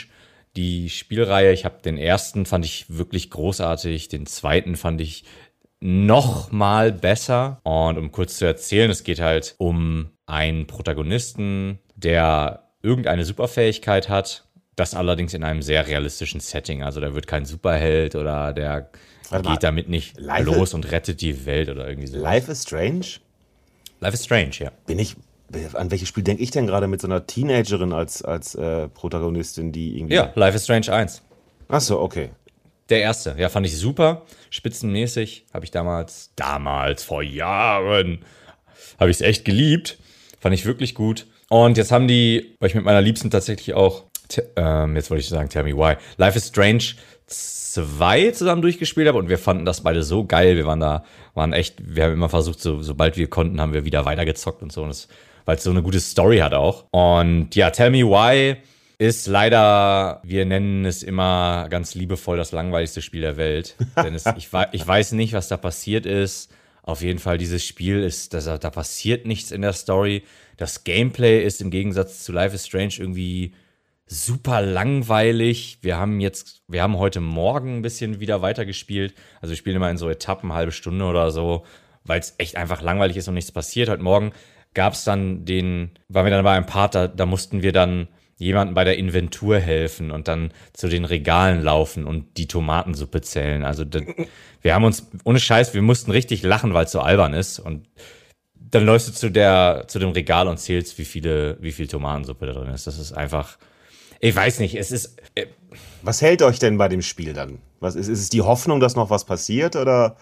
S1: Die Spielreihe, ich habe den ersten, fand ich wirklich großartig. Den zweiten fand ich noch mal besser. Und um kurz zu erzählen, es geht halt um einen Protagonisten, der irgendeine Superfähigkeit hat das allerdings in einem sehr realistischen Setting. Also da wird kein Superheld oder der Warte geht mal. damit nicht Life los und rettet die Welt oder irgendwie so.
S2: Life is Strange?
S1: Life is Strange, ja.
S2: Bin ich. An welches Spiel denke ich denn gerade mit so einer Teenagerin als, als äh, Protagonistin, die irgendwie.
S1: Ja, Life is Strange 1.
S2: Ach so, okay.
S1: Der erste, ja, fand ich super. Spitzenmäßig. Habe ich damals, damals, vor Jahren, habe ich es echt geliebt. Fand ich wirklich gut. Und jetzt haben die, weil ich mit meiner Liebsten tatsächlich auch ähm, jetzt wollte ich sagen, Tell Me Why. Life is Strange 2 zusammen durchgespielt habe und wir fanden das beide so geil. Wir waren da, waren echt, wir haben immer versucht, so, sobald wir konnten, haben wir wieder weitergezockt und so. Weil es so eine gute Story hat auch. Und ja, Tell Me Why ist leider, wir nennen es immer ganz liebevoll das langweiligste Spiel der Welt. Denn es, ich, ich weiß nicht, was da passiert ist. Auf jeden Fall, dieses Spiel ist, dass da passiert nichts in der Story. Das Gameplay ist im Gegensatz zu Life is Strange irgendwie super langweilig. Wir haben jetzt, wir haben heute Morgen ein bisschen wieder weitergespielt. Also wir spielen immer in so Etappen, halbe Stunde oder so, weil es echt einfach langweilig ist und nichts passiert. Heute Morgen gab es dann den, waren wir dann bei einem Part, da, da mussten wir dann jemanden bei der Inventur helfen und dann zu den Regalen laufen und die Tomatensuppe zählen. Also das, wir haben uns, ohne Scheiß, wir mussten richtig lachen, weil es so albern ist. Und dann läufst du zu der, zu dem Regal und zählst, wie viele, wie viel Tomatensuppe da drin ist. Das ist einfach, ich weiß nicht, es ist. Äh
S2: was hält euch denn bei dem Spiel dann? Was ist, ist es die Hoffnung, dass noch was passiert oder?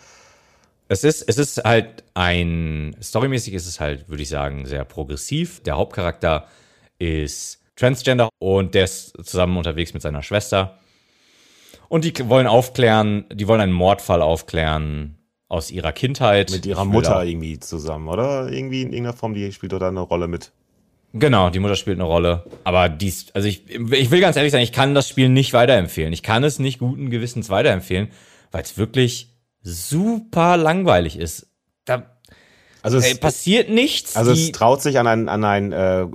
S1: Es ist, es ist halt ein, storymäßig ist es halt, würde ich sagen, sehr progressiv. Der Hauptcharakter ist Transgender und der ist zusammen unterwegs mit seiner Schwester. Und die wollen aufklären, die wollen einen Mordfall aufklären aus ihrer Kindheit.
S2: Mit ihrer Mutter irgendwie zusammen, oder? Irgendwie in irgendeiner Form, die spielt da eine Rolle mit.
S1: Genau, die Mutter spielt eine Rolle. Aber dies, also ich, ich will ganz ehrlich sein, ich kann das Spiel nicht weiterempfehlen. Ich kann es nicht guten Gewissens weiterempfehlen, weil es wirklich super langweilig ist. Da,
S2: Also es
S1: Ey, passiert nichts.
S2: Also es traut sich an ein, an ein äh,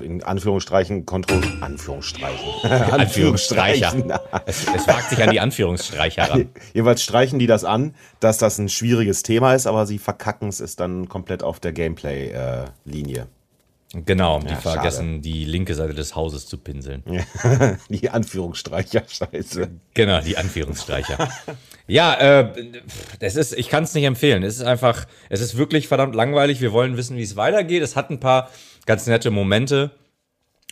S2: in Anführungsstreichen Kontroll Anführungsstreichen
S1: Anführungsstreicher. es, es wagt sich an die Anführungsstreicher ran.
S2: Jeweils streichen die das an, dass das ein schwieriges Thema ist, aber sie verkacken es dann komplett auf der Gameplay-Linie.
S1: Genau, die
S2: Ja,
S1: vergessen, die linke Seite des Hauses zu pinseln.
S2: die Anführungsstreicher, scheiße.
S1: Genau, die Anführungsstreicher. ja, äh, das ist, ich kann es nicht empfehlen. Es ist einfach, es ist wirklich verdammt langweilig. Wir wollen wissen, wie es weitergeht. Es hat ein paar ganz nette Momente.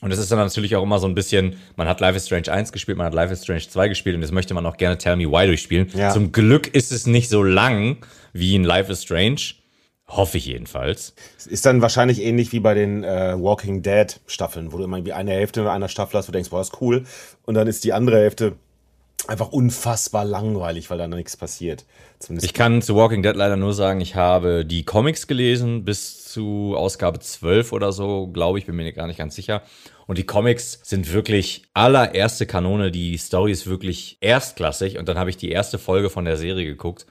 S1: Und es ist dann natürlich auch immer so ein bisschen, man hat Life is Strange 1 gespielt, man hat Life is Strange 2 gespielt und jetzt möchte man auch gerne Tell Me Why durchspielen.
S2: Ja.
S1: Zum Glück ist es nicht so lang wie in Life is Strange. Hoffe ich jedenfalls.
S2: Ist dann wahrscheinlich ähnlich wie bei den äh, Walking Dead Staffeln, wo du immer irgendwie eine Hälfte einer Staffel hast, wo du denkst, boah, ist cool. Und dann ist die andere Hälfte einfach unfassbar langweilig, weil da nichts passiert. Zumindest
S1: Ich kann zu Walking Dead leider nur sagen, ich habe die Comics gelesen bis zu Ausgabe 12 oder so, glaube ich, bin mir gar nicht ganz sicher. Und die Comics sind wirklich allererste Kanone. Die Story ist wirklich erstklassig. Und dann habe ich die erste Folge von der Serie geguckt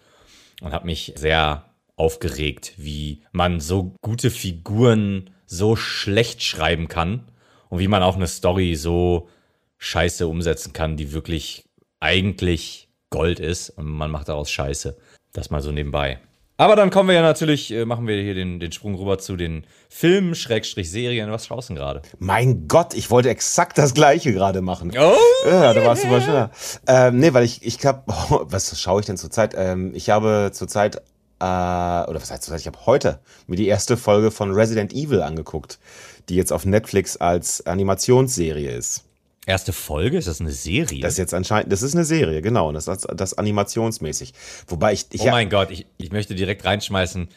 S1: und habe mich sehr aufgeregt, wie man so gute Figuren so schlecht schreiben kann und wie man auch eine Story so scheiße umsetzen kann, die wirklich eigentlich Gold ist und man macht daraus Scheiße. Das mal so nebenbei. Aber dann kommen wir ja natürlich, äh, machen wir hier den, den Sprung rüber zu den Filmen, Schrägstrich Serien. Was schaust du denn gerade?
S2: Mein Gott, ich wollte exakt das gleiche gerade machen.
S1: Oh!
S2: Ja, da warst du mal schneller. Ähm, nee, weil ich, ich hab, oh, was schaue ich denn zurzeit? Ähm, ich habe zurzeit, äh, oder was heißt zurzeit, ich habe heute mir die erste Folge von Resident Evil angeguckt, die jetzt auf Netflix als Animationsserie ist.
S1: Erste Folge? Ist das eine Serie?
S2: Das ist jetzt anscheinend, das ist eine Serie, genau, und das ist das animationsmäßig. Wobei ich, ich
S1: oh mein Gott, ich, ich möchte direkt reinschmeißen.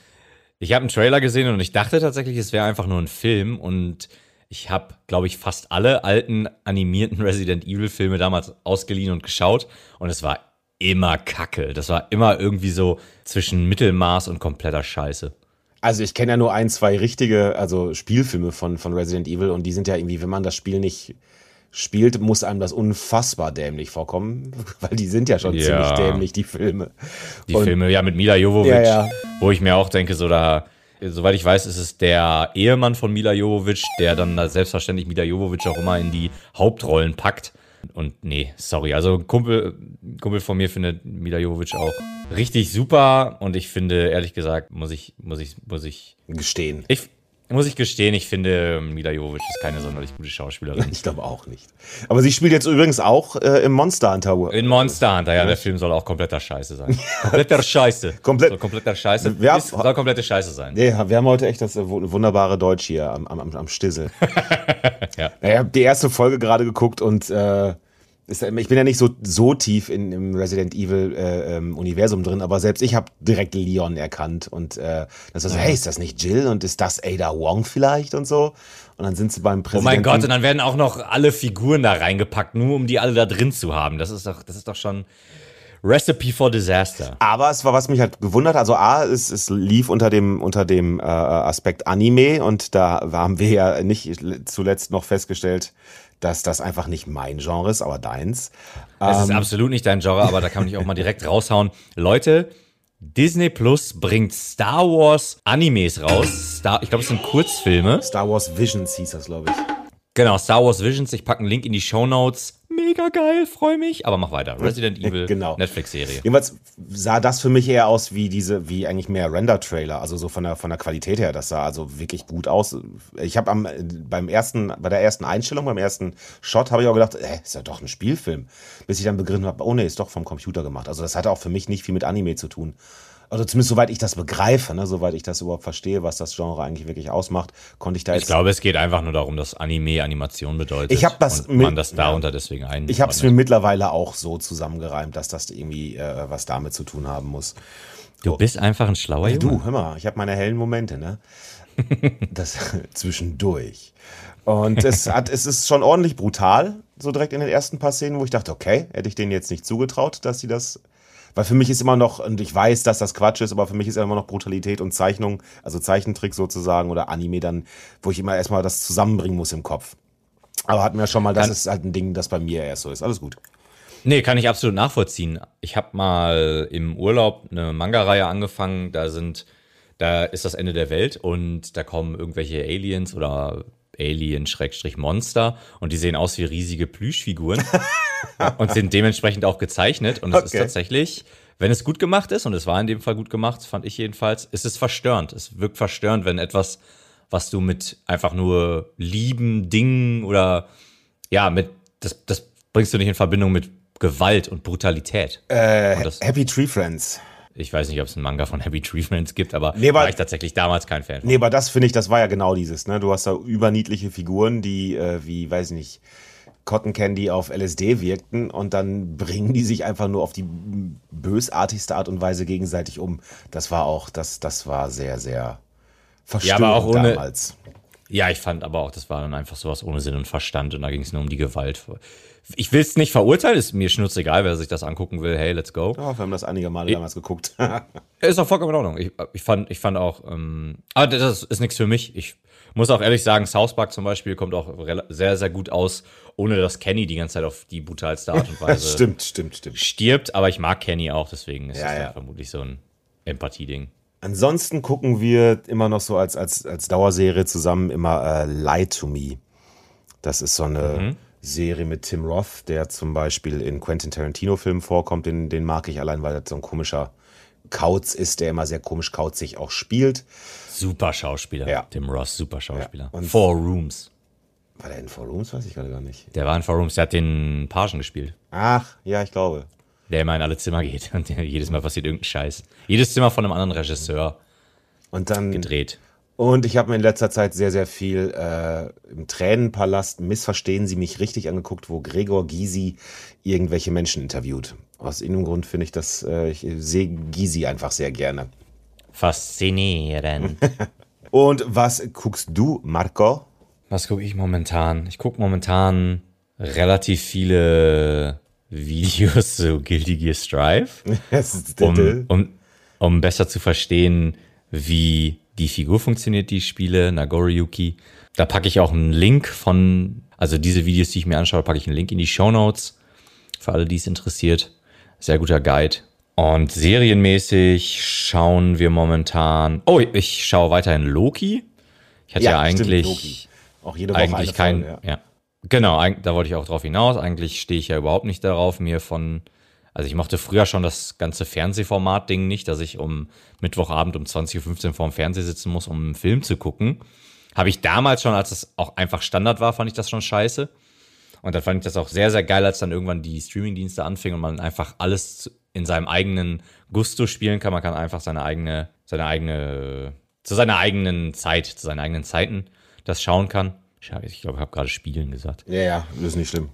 S1: Ich habe einen Trailer gesehen und ich dachte tatsächlich, es wäre einfach nur ein Film und ich habe, glaube ich, fast alle alten animierten Resident Evil Filme damals ausgeliehen und geschaut und es war immer Kacke. Das war immer irgendwie so zwischen Mittelmaß und kompletter Scheiße.
S2: Also ich kenne ja nur ein, zwei richtige, also Spielfilme von, von Resident Evil und die sind ja irgendwie, wenn man das Spiel nicht spielt, muss einem das unfassbar dämlich vorkommen, weil die sind ja schon
S1: Ja.
S2: ziemlich dämlich, die Filme.
S1: Die
S2: Und-
S1: Filme, ja, mit Mila Jovovich,
S2: Ja, ja.
S1: wo ich mir auch denke, so da, soweit ich weiß, ist es der Ehemann von Mila Jovovich, der dann da selbstverständlich Mila Jovovich auch immer in die Hauptrollen packt. Und nee, sorry, also ein Kumpel, ein Kumpel von mir findet Mila Jovovich auch richtig super und ich finde, ehrlich gesagt, muss ich, muss ich, muss ich,
S2: Gestehen.
S1: ich, muss ich gestehen, ich finde, Mila Jovovich ist keine sonderlich gute Schauspielerin.
S2: Ich glaube auch nicht. Aber sie spielt jetzt übrigens auch äh, im Monster Hunter.
S1: In Monster Hunter, ja, der Film soll auch kompletter Scheiße sein. Kompletter Scheiße.
S2: Komplett-
S1: Soll kompletter Scheiße.
S2: Wir
S1: ist, soll komplette Scheiße sein.
S2: Ja, wir haben heute echt das äh, wu- wunderbare Deutsch hier am, am, am Stissel.
S1: Ja.
S2: Ich habe die erste Folge gerade geguckt und äh, ist, ich bin ja nicht so, so tief in, im Resident Evil äh, ähm, Universum drin, aber selbst ich habe direkt Leon erkannt und äh, das war so, hey, ist das nicht Jill und ist das Ada Wong vielleicht und so? Und dann sind sie beim
S1: Oh
S2: Präsidenten.
S1: mein Gott, und dann werden auch noch alle Figuren da reingepackt, nur um die alle da drin zu haben. Das ist doch, das ist doch schon Recipe for Disaster.
S2: Aber es war, was mich halt gewundert, also A, es, es lief unter dem, unter dem äh, Aspekt Anime und da haben wir ja nicht zuletzt noch festgestellt, dass das einfach nicht mein Genre ist, aber deins.
S1: Es
S2: Ähm.
S1: ist absolut nicht dein Genre, aber da kann ich auch mal direkt raushauen. Leute, Disney Plus bringt Star Wars Animes raus. Star, ich glaube, es sind Kurzfilme.
S2: Star Wars Visions hieß das, glaube ich.
S1: Genau, Star Wars Visions. Ich packe einen Link in die Show Notes. Mega geil, freue mich. Aber mach weiter. Resident Evil,
S2: Genau.
S1: Netflix-Serie.
S2: Jedenfalls sah das für mich eher aus wie diese, wie eigentlich mehr Render-Trailer, also so von der von der Qualität her. Das sah also wirklich gut aus. Ich habe am beim ersten, bei der ersten Einstellung, beim ersten Shot, habe ich auch gedacht, äh, ist ja doch ein Spielfilm. Bis ich dann begriffen habe, oh nee, ist doch vom Computer gemacht. Also das hatte auch für mich nicht viel mit Anime zu tun. Also zumindest soweit ich das begreife, ne, soweit ich das überhaupt verstehe, was das Genre eigentlich wirklich ausmacht, konnte ich da jetzt.
S1: Ich glaube, es geht einfach nur darum, dass Anime Animation bedeutet.
S2: Ich hab das
S1: und man das darunter deswegen ein.
S2: Ich habe es mir mittlerweile auch so zusammengereimt, dass das irgendwie äh, was damit zu tun haben muss.
S1: Du bist einfach ein schlauer Junge.
S2: Du, hör mal, ich habe meine hellen Momente, ne? Das zwischendurch. Und es hat, es ist schon ordentlich brutal, so direkt in den ersten paar Szenen, wo ich dachte, okay, hätte ich denen jetzt nicht zugetraut, dass sie das. Weil für mich ist immer noch, und ich weiß, dass das Quatsch ist, aber für mich ist immer noch Brutalität und Zeichnung, also Zeichentrick sozusagen oder Anime dann, wo ich immer erstmal das zusammenbringen muss im Kopf. Aber hatten wir schon mal, das
S1: Kann-
S2: ist halt ein Ding, das bei mir erst so ist. Alles gut.
S1: Nee, kann ich absolut nachvollziehen. Ich habe mal im Urlaub eine Manga-Reihe angefangen. Da sind Da ist das Ende der Welt und da kommen irgendwelche Aliens oder Alien-Monster und die sehen aus wie riesige Plüschfiguren und sind dementsprechend auch gezeichnet. Und es okay. ist tatsächlich, wenn es gut gemacht ist, und es war in dem Fall gut gemacht, fand ich jedenfalls, ist es verstörend. Es wirkt verstörend, wenn etwas, was du mit einfach nur lieben Dingen oder ja, mit, das, das bringst du nicht in Verbindung mit Gewalt und Brutalität.
S2: Äh,
S1: und
S2: Happy Tree Friends.
S1: Ich weiß nicht, ob es einen Manga von Happy Tree Friends gibt, aber nee, war ich tatsächlich damals kein Fan
S2: von. Nee, aber das finde ich, das war ja genau dieses, ne? Du hast da überniedliche Figuren, die, äh, wie, weiß ich nicht, Cotton Candy auf LSD wirkten und dann bringen die sich einfach nur auf die bösartigste Art und Weise gegenseitig um. Das war auch, das, das war sehr, sehr
S1: verstörend ja, aber auch ohne, damals. Ja, ich fand aber auch, das war dann einfach sowas ohne Sinn und Verstand und da ging es nur um die Gewalt ich will es nicht verurteilen, ist mir schnurzegal, wer sich das angucken will. Hey, let's go.
S2: Ja, wir haben das einige Male ich, damals geguckt.
S1: ist auch vollkommen in Ordnung. Ich, ich, fand, ich fand auch, ähm, aber das ist nichts für mich. Ich muss auch ehrlich sagen, South Park zum Beispiel kommt auch sehr, sehr gut aus, ohne dass Kenny die ganze Zeit auf die brutalste Art und Weise
S2: stimmt, stimmt, stimmt.
S1: stirbt. Aber ich mag Kenny auch, deswegen ist ja, das ja. vermutlich so ein Empathie-Ding.
S2: Ansonsten gucken wir immer noch so als, als, als Dauerserie zusammen immer äh, Lie to Me. Das ist so eine. Mhm Serie mit Tim Roth, der zum Beispiel in Quentin Tarantino-Filmen vorkommt. Den, den mag ich allein, weil er so ein komischer Kauz ist, der immer sehr komisch kauzig auch spielt.
S1: Super Schauspieler.
S2: Ja.
S1: Tim Roth, super Schauspieler.
S2: Ja. Four Rooms. War der in Four Rooms? Weiß ich gerade gar nicht.
S1: Der war in Four Rooms, der hat den Pagen gespielt.
S2: Ach, ja, ich glaube.
S1: Der immer in alle Zimmer geht und jedes Mal passiert irgendein Scheiß. Jedes Zimmer von einem anderen Regisseur.
S2: Und dann
S1: gedreht.
S2: Und ich habe mir in letzter Zeit sehr, sehr viel äh, im Tränenpalast, missverstehen Sie mich richtig angeguckt, wo Gregor Gysi irgendwelche Menschen interviewt. Aus irgendeinem Grund finde ich das, äh, ich sehe Gysi einfach sehr gerne.
S1: Faszinierend.
S2: Und was guckst du, Marco?
S1: Was gucke ich momentan? Ich gucke momentan relativ viele Videos zu Guilty Gear Strive, um, um, um besser zu verstehen, wie die Figur funktioniert, die ich spiele, Nagoriyuki. Da packe ich auch einen Link von, also diese Videos, die ich mir anschaue, packe ich einen Link in die Show Notes für alle, die es interessiert. Sehr guter Guide. Und serienmäßig schauen wir momentan. Oh, ich schaue weiterhin Loki. Ich hatte ja, ja eigentlich
S2: auch jede Woche
S1: eigentlich kein, Folge, ja. ja. Genau, da wollte ich auch drauf hinaus. Eigentlich stehe ich ja überhaupt nicht darauf, mir von also ich mochte früher schon das ganze Fernsehformat-Ding nicht, dass ich um Mittwochabend um 20.15 Uhr vorm Fernseher sitzen muss, um einen Film zu gucken. Habe ich damals schon, als es auch einfach Standard war, fand ich das schon scheiße. Und dann fand ich das auch sehr, sehr geil, als dann irgendwann die Streamingdienste anfingen und man einfach alles in seinem eigenen Gusto spielen kann. Man kann einfach seine eigene, seine eigene, zu seiner eigenen Zeit, zu seinen eigenen Zeiten das schauen kann. Ich glaube, ich, habe gerade Spielen gesagt.
S2: Ja, ja, das ist nicht schlimm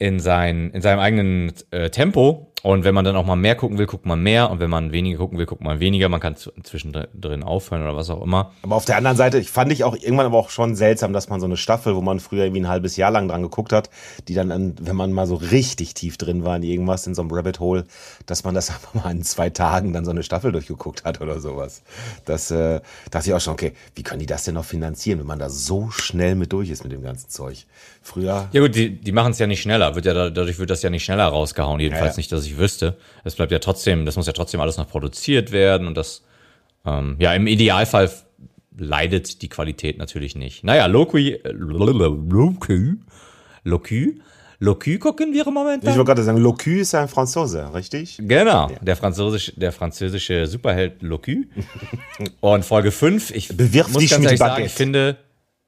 S1: in, sein, in seinem eigenen äh, Tempo. Und wenn man dann auch mal mehr gucken will, guckt man mehr. Und wenn man weniger gucken will, guckt man weniger. Man kann zwischendrin aufhören oder was auch immer.
S2: Aber auf der anderen Seite, ich fand ich auch irgendwann aber auch schon seltsam, dass man so eine Staffel, wo man früher irgendwie ein halbes Jahr lang dran geguckt hat, die dann, wenn man mal so richtig tief drin war in irgendwas, in so einem Rabbit Hole, dass man das einfach mal in zwei Tagen dann so eine Staffel durchgeguckt hat oder sowas. Das äh, dachte ich auch schon, okay, wie können die das denn noch finanzieren, wenn man da so schnell mit durch ist mit dem ganzen Zeug? Früher.
S1: Ja gut, die, die machen es ja nicht schneller. Wird ja, dadurch wird das ja nicht schneller rausgehauen. Jedenfalls ja, ja. nicht, dass ich wüsste. Es bleibt ja trotzdem, das muss ja trotzdem alles noch produziert werden und das, ähm, ja, im Idealfall leidet die Qualität natürlich nicht. Naja, Loki, Loki, Loki, Loki gucken wir momentan.
S2: Ich wollte gerade sagen, Loki ist ein Franzose, richtig?
S1: Genau, ja. der, französische, der französische Superheld Loki. und Folge 5, ich
S2: Bewirf muss dich ganz ehrlich sagen,
S1: ich finde,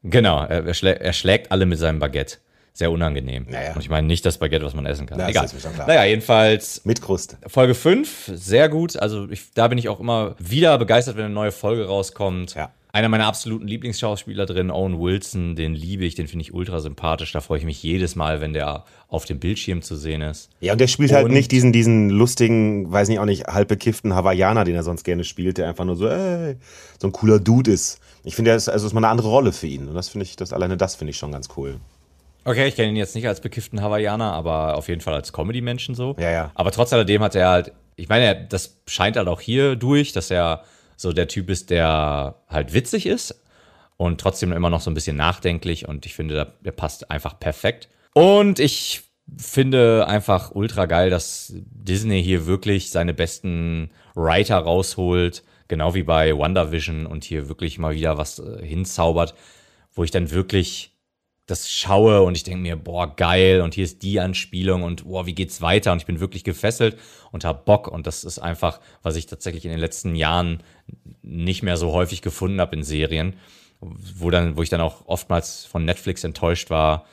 S1: genau, er, schlä er schlägt alle mit seinem Baguette sehr unangenehm. Naja. Und ich meine nicht das Baguette, was man essen kann. Ja, Egal. Naja, jedenfalls.
S2: Mit Kruste.
S1: Folge 5, sehr gut. Also ich, da bin ich auch immer wieder begeistert, wenn eine neue Folge rauskommt.
S2: Ja.
S1: Einer meiner absoluten Lieblingsschauspieler drin, Owen Wilson, den liebe ich, den finde ich ultra sympathisch. Da freue ich mich jedes Mal, wenn der auf dem Bildschirm zu sehen ist.
S2: Ja, und der spielt halt und halt nicht diesen, diesen lustigen, weiß nicht auch nicht, halb bekifften Hawaiianer, den er sonst gerne spielt, der einfach nur so, ey, so ein cooler Dude ist. Ich finde, das ist, also ist mal eine andere Rolle für ihn. Und das finde ich, das alleine das finde ich schon ganz cool.
S1: Okay, ich kenne ihn jetzt nicht als bekifften Hawaiianer, aber auf jeden Fall als Comedy-Menschen so.
S2: Ja, ja.
S1: Aber trotz alledem hat er halt, ich meine, das scheint halt auch hier durch, dass er so der Typ ist, der halt witzig ist und trotzdem immer noch so ein bisschen nachdenklich und ich finde, der, passt einfach perfekt. Und ich finde einfach ultra geil, dass Disney hier wirklich seine besten Writer rausholt, genau wie bei WandaVision und hier wirklich mal wieder was äh, hinzaubert, wo ich dann wirklich das schaue und ich denke mir, boah, geil, und hier ist die Anspielung und boah, wie geht's weiter? Und ich bin wirklich gefesselt und hab Bock. Und das ist einfach, was ich tatsächlich in den letzten Jahren nicht mehr so häufig gefunden habe in Serien, wo dann, wo ich dann auch oftmals von Netflix enttäuscht war,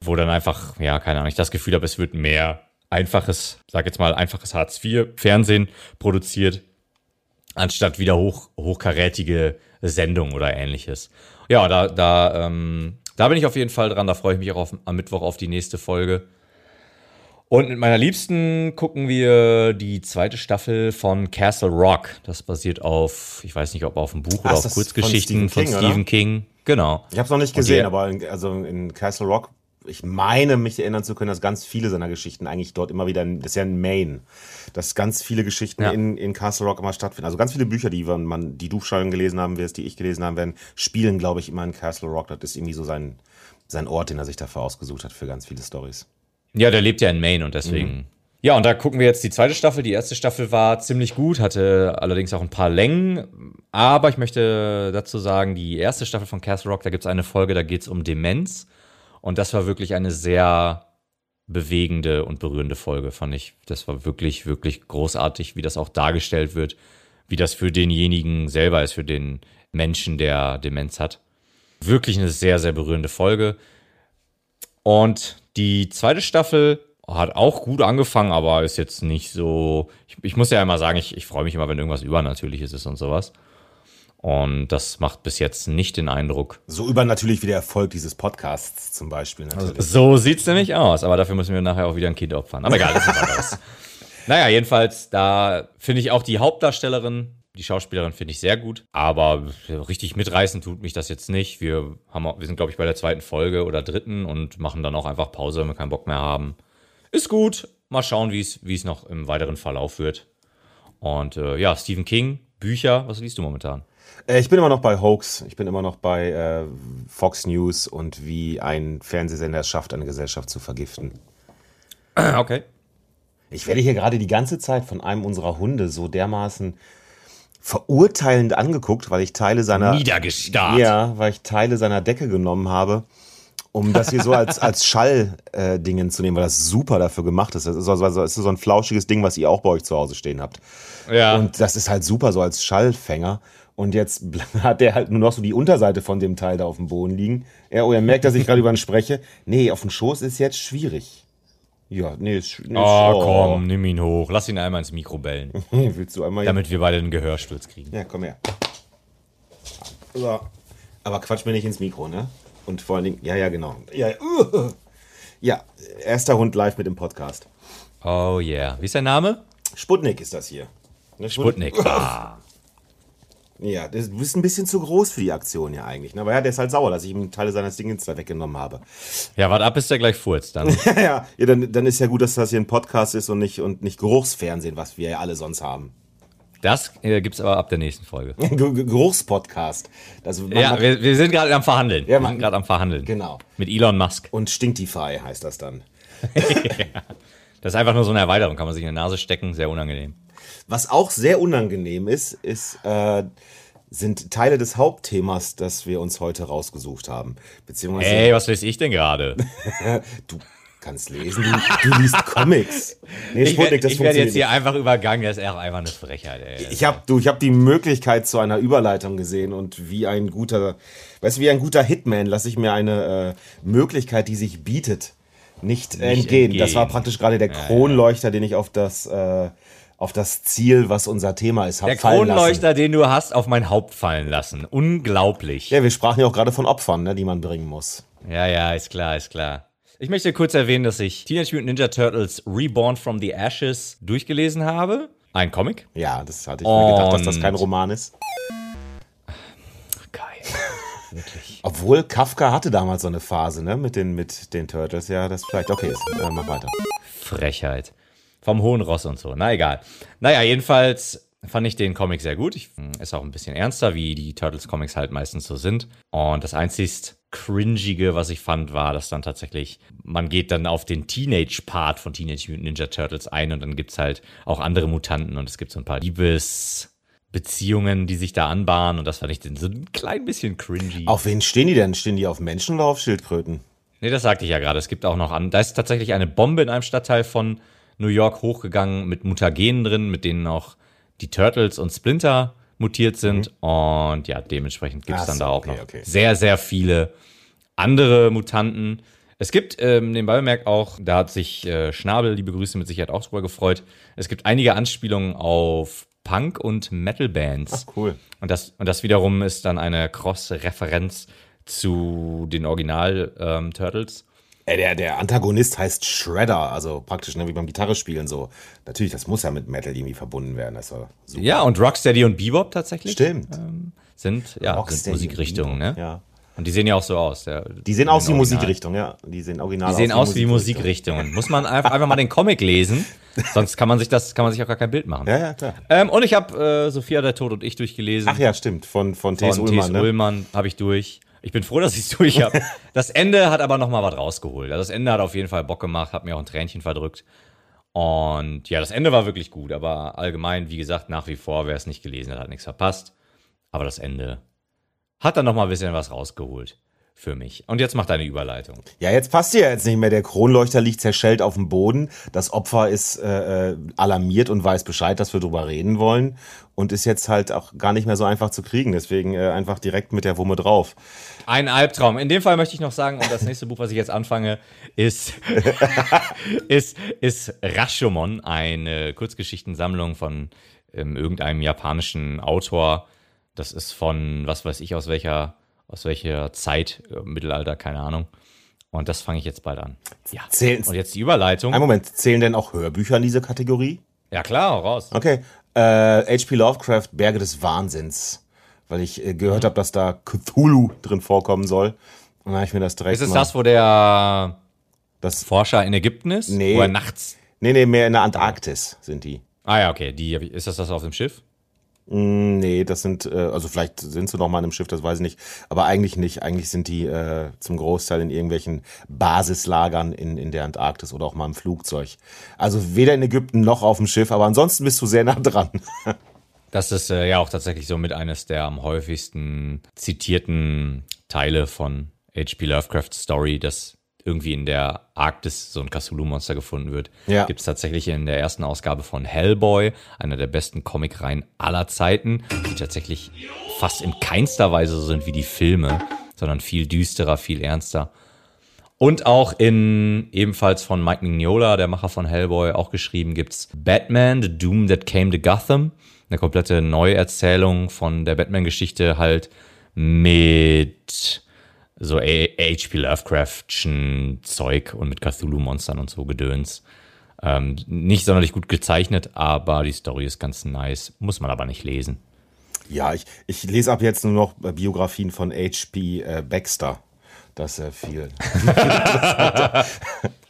S1: wo dann einfach, ja, keine Ahnung, ich das Gefühl habe, es wird mehr einfaches, sag jetzt mal, einfaches Hartz IV Fernsehen produziert, anstatt wieder hoch, hochkarätige Sendungen oder ähnliches. Ja, da, da ähm, da bin ich auf jeden Fall dran. Da freue ich mich auch auf, am Mittwoch auf die nächste Folge. Und mit meiner Liebsten gucken wir die zweite Staffel von Castle Rock. Das basiert auf, ich weiß nicht, ob auf einem Buch Ach, oder auf Kurzgeschichten von Stephen, King, Stephen King. Genau.
S2: Ich habe es noch nicht gesehen, aber in, also in Castle Rock ich meine, mich erinnern zu können, dass ganz viele seiner Geschichten eigentlich dort immer wieder, das ist ja in Maine, dass ganz viele Geschichten ja. in, in Castle Rock immer stattfinden. Also ganz viele Bücher, die man, die du schon gelesen haben wirst, die ich gelesen haben werden, spielen, glaube ich, immer in Castle Rock. Das ist irgendwie so sein, sein Ort, den er sich dafür ausgesucht hat für ganz viele Stories.
S1: Ja, der lebt ja in Maine und deswegen. Mhm. Ja, und da gucken wir jetzt die zweite Staffel. Die erste Staffel war ziemlich gut, hatte allerdings auch ein paar Längen. Aber ich möchte dazu sagen, die erste Staffel von Castle Rock, da gibt es eine Folge, da geht es um Demenz. Und das war wirklich eine sehr bewegende und berührende Folge, fand ich. Das war wirklich, wirklich großartig, wie das auch dargestellt wird, wie das für denjenigen selber ist, für den Menschen, der Demenz hat. Wirklich eine sehr, sehr berührende Folge. Und die zweite Staffel hat auch gut angefangen, aber ist jetzt nicht so. Ich, ich muss ja immer sagen, ich, ich freue mich immer, wenn irgendwas Übernatürliches ist und sowas. Und das macht bis jetzt nicht den Eindruck.
S2: So übernatürlich wie der Erfolg dieses Podcasts zum Beispiel.
S1: Natürlich. So sieht es nämlich aus, aber dafür müssen wir nachher auch wieder ein Kind opfern. Aber egal, das ist was Naja, jedenfalls, da finde ich auch die Hauptdarstellerin, die Schauspielerin finde ich sehr gut, aber richtig mitreißen tut mich das jetzt nicht. Wir, haben, wir sind, glaube ich, bei der zweiten Folge oder dritten und machen dann auch einfach Pause, wenn wir keinen Bock mehr haben. Ist gut. Mal schauen, wie es noch im weiteren Verlauf wird. Und äh, ja, Stephen King, Bücher, was liest du momentan?
S2: Äh, ich bin immer noch bei Hoax. Ich bin immer noch bei äh, Fox News und wie ein Fernsehsender es schafft, eine Gesellschaft zu vergiften.
S1: Okay.
S2: Ich werde hier gerade die ganze Zeit von einem unserer Hunde so dermaßen verurteilend angeguckt, weil ich Teile seiner
S1: niedergestarrt.
S2: Ja, weil ich Teile seiner Decke genommen habe, um das hier so als als Schalldingen äh, zu nehmen, weil das super dafür gemacht ist. Das ist, also, das ist so ein flauschiges Ding, was ihr auch bei euch zu Hause stehen habt. Ja. Und das ist halt super so als Schallfänger. Und jetzt hat der halt nur noch so die Unterseite von dem Teil da auf dem Boden liegen. Ja, oh, er merkt, dass ich gerade über ihn spreche. Nee, auf dem Schoß ist jetzt schwierig. Ja, nee, ist. Nee,
S1: oh, oh, komm, nimm ihn hoch. Lass ihn einmal ins Mikro bellen.
S2: Willst du einmal.
S1: Damit wir beide einen Gehörsturz kriegen.
S2: Ja, komm her. So. Aber quatsch mir nicht ins Mikro, ne? Und vor allen Dingen, ja, ja, genau. Ja, uh, ja, erster Hund live mit dem Podcast.
S1: Oh yeah. Wie ist dein Name?
S2: Sputnik ist das hier.
S1: Ne, Sputnik. Sputnik. Ah.
S2: Ja, du bist ein bisschen zu groß für die Aktion ja eigentlich. Ne? Aber ja, der ist halt sauer, dass ich ihm Teile seines Dingens da weggenommen habe.
S1: Ja, warte ab, bis der gleich furzt dann.
S2: ja, ja dann, dann ist ja gut, dass das hier ein Podcast ist und nicht, und nicht Geruchsfernsehen, was wir ja alle sonst haben.
S1: Das äh, es aber ab der nächsten Folge.
S2: Geruchspodcast.
S1: Also ja, wir, wir, sind gerade am Verhandeln.
S2: Ja,
S1: wir sind gerade am Verhandeln.
S2: Genau.
S1: Mit Elon Musk.
S2: Und Stinktify heißt das dann.
S1: ja. Das ist einfach nur so eine Erweiterung, kann man sich in die Nase stecken, sehr unangenehm.
S2: Was auch sehr unangenehm ist, ist, äh, sind Teile des Hauptthemas, das wir uns heute rausgesucht haben.
S1: Beziehungsweise. Ey, was lese ich denn gerade?
S2: du kannst lesen, du, du liest Comics.
S1: Nee, ich Sputnik, das ich werde jetzt hier einfach übergangen, das ist einfach eine Frechheit, ey.
S2: Ich habe du, ich habe die Möglichkeit zu einer Überleitung gesehen und wie ein guter, weißt du, wie ein guter Hitman lasse ich mir eine äh, Möglichkeit, die sich bietet, nicht, nicht entgehen. entgehen. Das war praktisch gerade der Kronleuchter, den ich auf das äh, auf das Ziel, was unser Thema ist,
S1: Der Kronleuchter, den du hast, auf mein Haupt fallen lassen. Unglaublich.
S2: Ja, wir sprachen ja auch gerade von Opfern, ne, die man bringen muss.
S1: Ja, ja, ist klar, ist klar. Ich möchte kurz erwähnen, dass ich Teenage Mutant Ninja Turtles Reborn from the Ashes durchgelesen habe. Ein Comic.
S2: Ja, das hatte ich mir gedacht, dass das kein Roman ist.
S1: Geil. Wirklich.
S2: Obwohl Kafka hatte damals so eine Phase, ne, mit den, mit den Turtles. Ja, das vielleicht okay ist. Äh, mach weiter.
S1: Frechheit. Vom Hohen Ross und so. Na egal. Naja, jedenfalls fand ich den Comic sehr gut. Ich, hm, ist auch ein bisschen ernster, wie die Turtles-Comics halt meistens so sind. Und das einzigst cringige, was ich fand, war, dass dann tatsächlich, man geht dann auf den Teenage-Part von Teenage Mutant Ninja Turtles ein und dann gibt es halt auch andere Mutanten und es gibt so ein paar Liebes. Beziehungen, die sich da anbahnen. Und das fand ich so ein klein bisschen cringy.
S2: Auf wen stehen die denn? Stehen die auf Menschen oder auf Schildkröten?
S1: Nee, das sagte ich ja gerade. Es gibt auch noch an. Da ist tatsächlich eine Bombe in einem Stadtteil von New York hochgegangen mit Mutagenen drin, mit denen auch die Turtles und Splinter mutiert sind. Mhm. Und ja, dementsprechend gibt es dann so, da auch okay, noch okay. sehr, sehr viele andere Mutanten. Es gibt ähm, den Ballmerk auch, da hat sich äh, Schnabel, liebe Grüße, mit Sicherheit auch drüber gefreut. Es gibt einige Anspielungen auf Punk- und Metal-Bands.
S2: Ach, cool.
S1: Und das, und das wiederum ist dann eine Cross-Referenz zu den Original-Turtles.
S2: Ähm, der, der Antagonist heißt Shredder, also praktisch ne, wie beim Gitarrespielen so. Natürlich, das muss ja mit Metal irgendwie verbunden werden. Das war
S1: super. Ja, und Rocksteady und Bebop tatsächlich.
S2: Stimmt. Ähm,
S1: sind, ja, sind Musikrichtungen, ne?
S2: Ja.
S1: Und die sehen ja auch so aus. Ja,
S2: die sehen aus wie Musikrichtungen, ja. Die sehen original
S1: Die sehen aus wie Musikrichtungen. Muss man einfach, einfach mal den Comic lesen, sonst kann man sich das, kann man sich auch gar kein Bild machen.
S2: Ja, ja, klar.
S1: Ähm, und ich habe äh, Sophia der Tod und ich durchgelesen.
S2: Ach ja, stimmt. Von, von T.S. Ullmann. T.S.
S1: Ne? Ullmann habe ich durch. Ich bin froh, dass ich es durch habe. das Ende hat aber noch mal was rausgeholt. Also das Ende hat auf jeden Fall Bock gemacht, hat mir auch ein Tränchen verdrückt. Und ja, das Ende war wirklich gut, aber allgemein, wie gesagt, nach wie vor, wer es nicht gelesen hat, hat nichts verpasst. Aber das Ende hat dann noch mal ein bisschen was rausgeholt für mich. Und jetzt macht deine Überleitung.
S2: Ja, jetzt passt ja jetzt nicht mehr. Der Kronleuchter liegt zerschellt auf dem Boden. Das Opfer ist äh, äh, alarmiert und weiß Bescheid, dass wir drüber reden wollen. Und ist jetzt halt auch gar nicht mehr so einfach zu kriegen. Deswegen äh, einfach direkt mit der Wumme drauf.
S1: Ein Albtraum. In dem Fall möchte ich noch sagen, und das nächste Buch, was ich jetzt anfange, ist, ist, ist Rashomon, eine Kurzgeschichtensammlung von ähm, irgendeinem japanischen Autor. Das ist von, was weiß ich, aus welcher aus welcher Zeit, äh, Mittelalter, keine Ahnung. Und das fange ich jetzt bald an.
S2: Ja. Zählen,
S1: und jetzt die Überleitung.
S2: Ein Moment, zählen denn auch Hörbücher in diese Kategorie?
S1: Ja, klar, raus.
S2: Okay. Äh, H.P. Lovecraft, Berge des Wahnsinns. Weil ich äh, gehört habe, dass da Cthulhu drin vorkommen soll. Und dann habe ich mir das direkt.
S1: Ist es das, wo der das Forscher in Ägypten ist?
S2: Nee.
S1: Wo er nachts.
S2: Nee, nee, mehr in der Antarktis sind die.
S1: Ah ja, okay. Die, ist das das auf dem Schiff?
S2: Mm, nee, das sind, äh, also vielleicht sind sie noch mal in einem Schiff, das weiß ich nicht. Aber eigentlich nicht. Eigentlich sind die äh, zum Großteil in irgendwelchen Basislagern in, in der Antarktis oder auch mal im Flugzeug. Also weder in Ägypten noch auf dem Schiff, aber ansonsten bist du sehr nah dran.
S1: das ist äh, ja auch tatsächlich so mit eines der am häufigsten zitierten Teile von H.P. Lovecraft Story, das irgendwie in der Arktis so ein Cthulhu-Monster gefunden wird. Ja. Gibt es tatsächlich in der ersten Ausgabe von Hellboy, einer der besten Comicreihen aller Zeiten, die tatsächlich fast in keinster Weise so sind wie die Filme, sondern viel düsterer, viel ernster. Und auch in ebenfalls von Mike Mignola, der Macher von Hellboy, auch geschrieben gibt's Batman, The Doom That Came to Gotham. Eine komplette Neuerzählung von der Batman-Geschichte halt mit so H.P. Lovecraftschen Zeug und mit Cthulhu-Monstern und so Gedöns. Ähm, nicht sonderlich gut gezeichnet, aber die Story ist ganz nice. Muss man aber nicht lesen.
S2: Ja, ich, ich lese ab jetzt nur noch Biografien von H.P. Äh, Baxter. Das ist ja viel.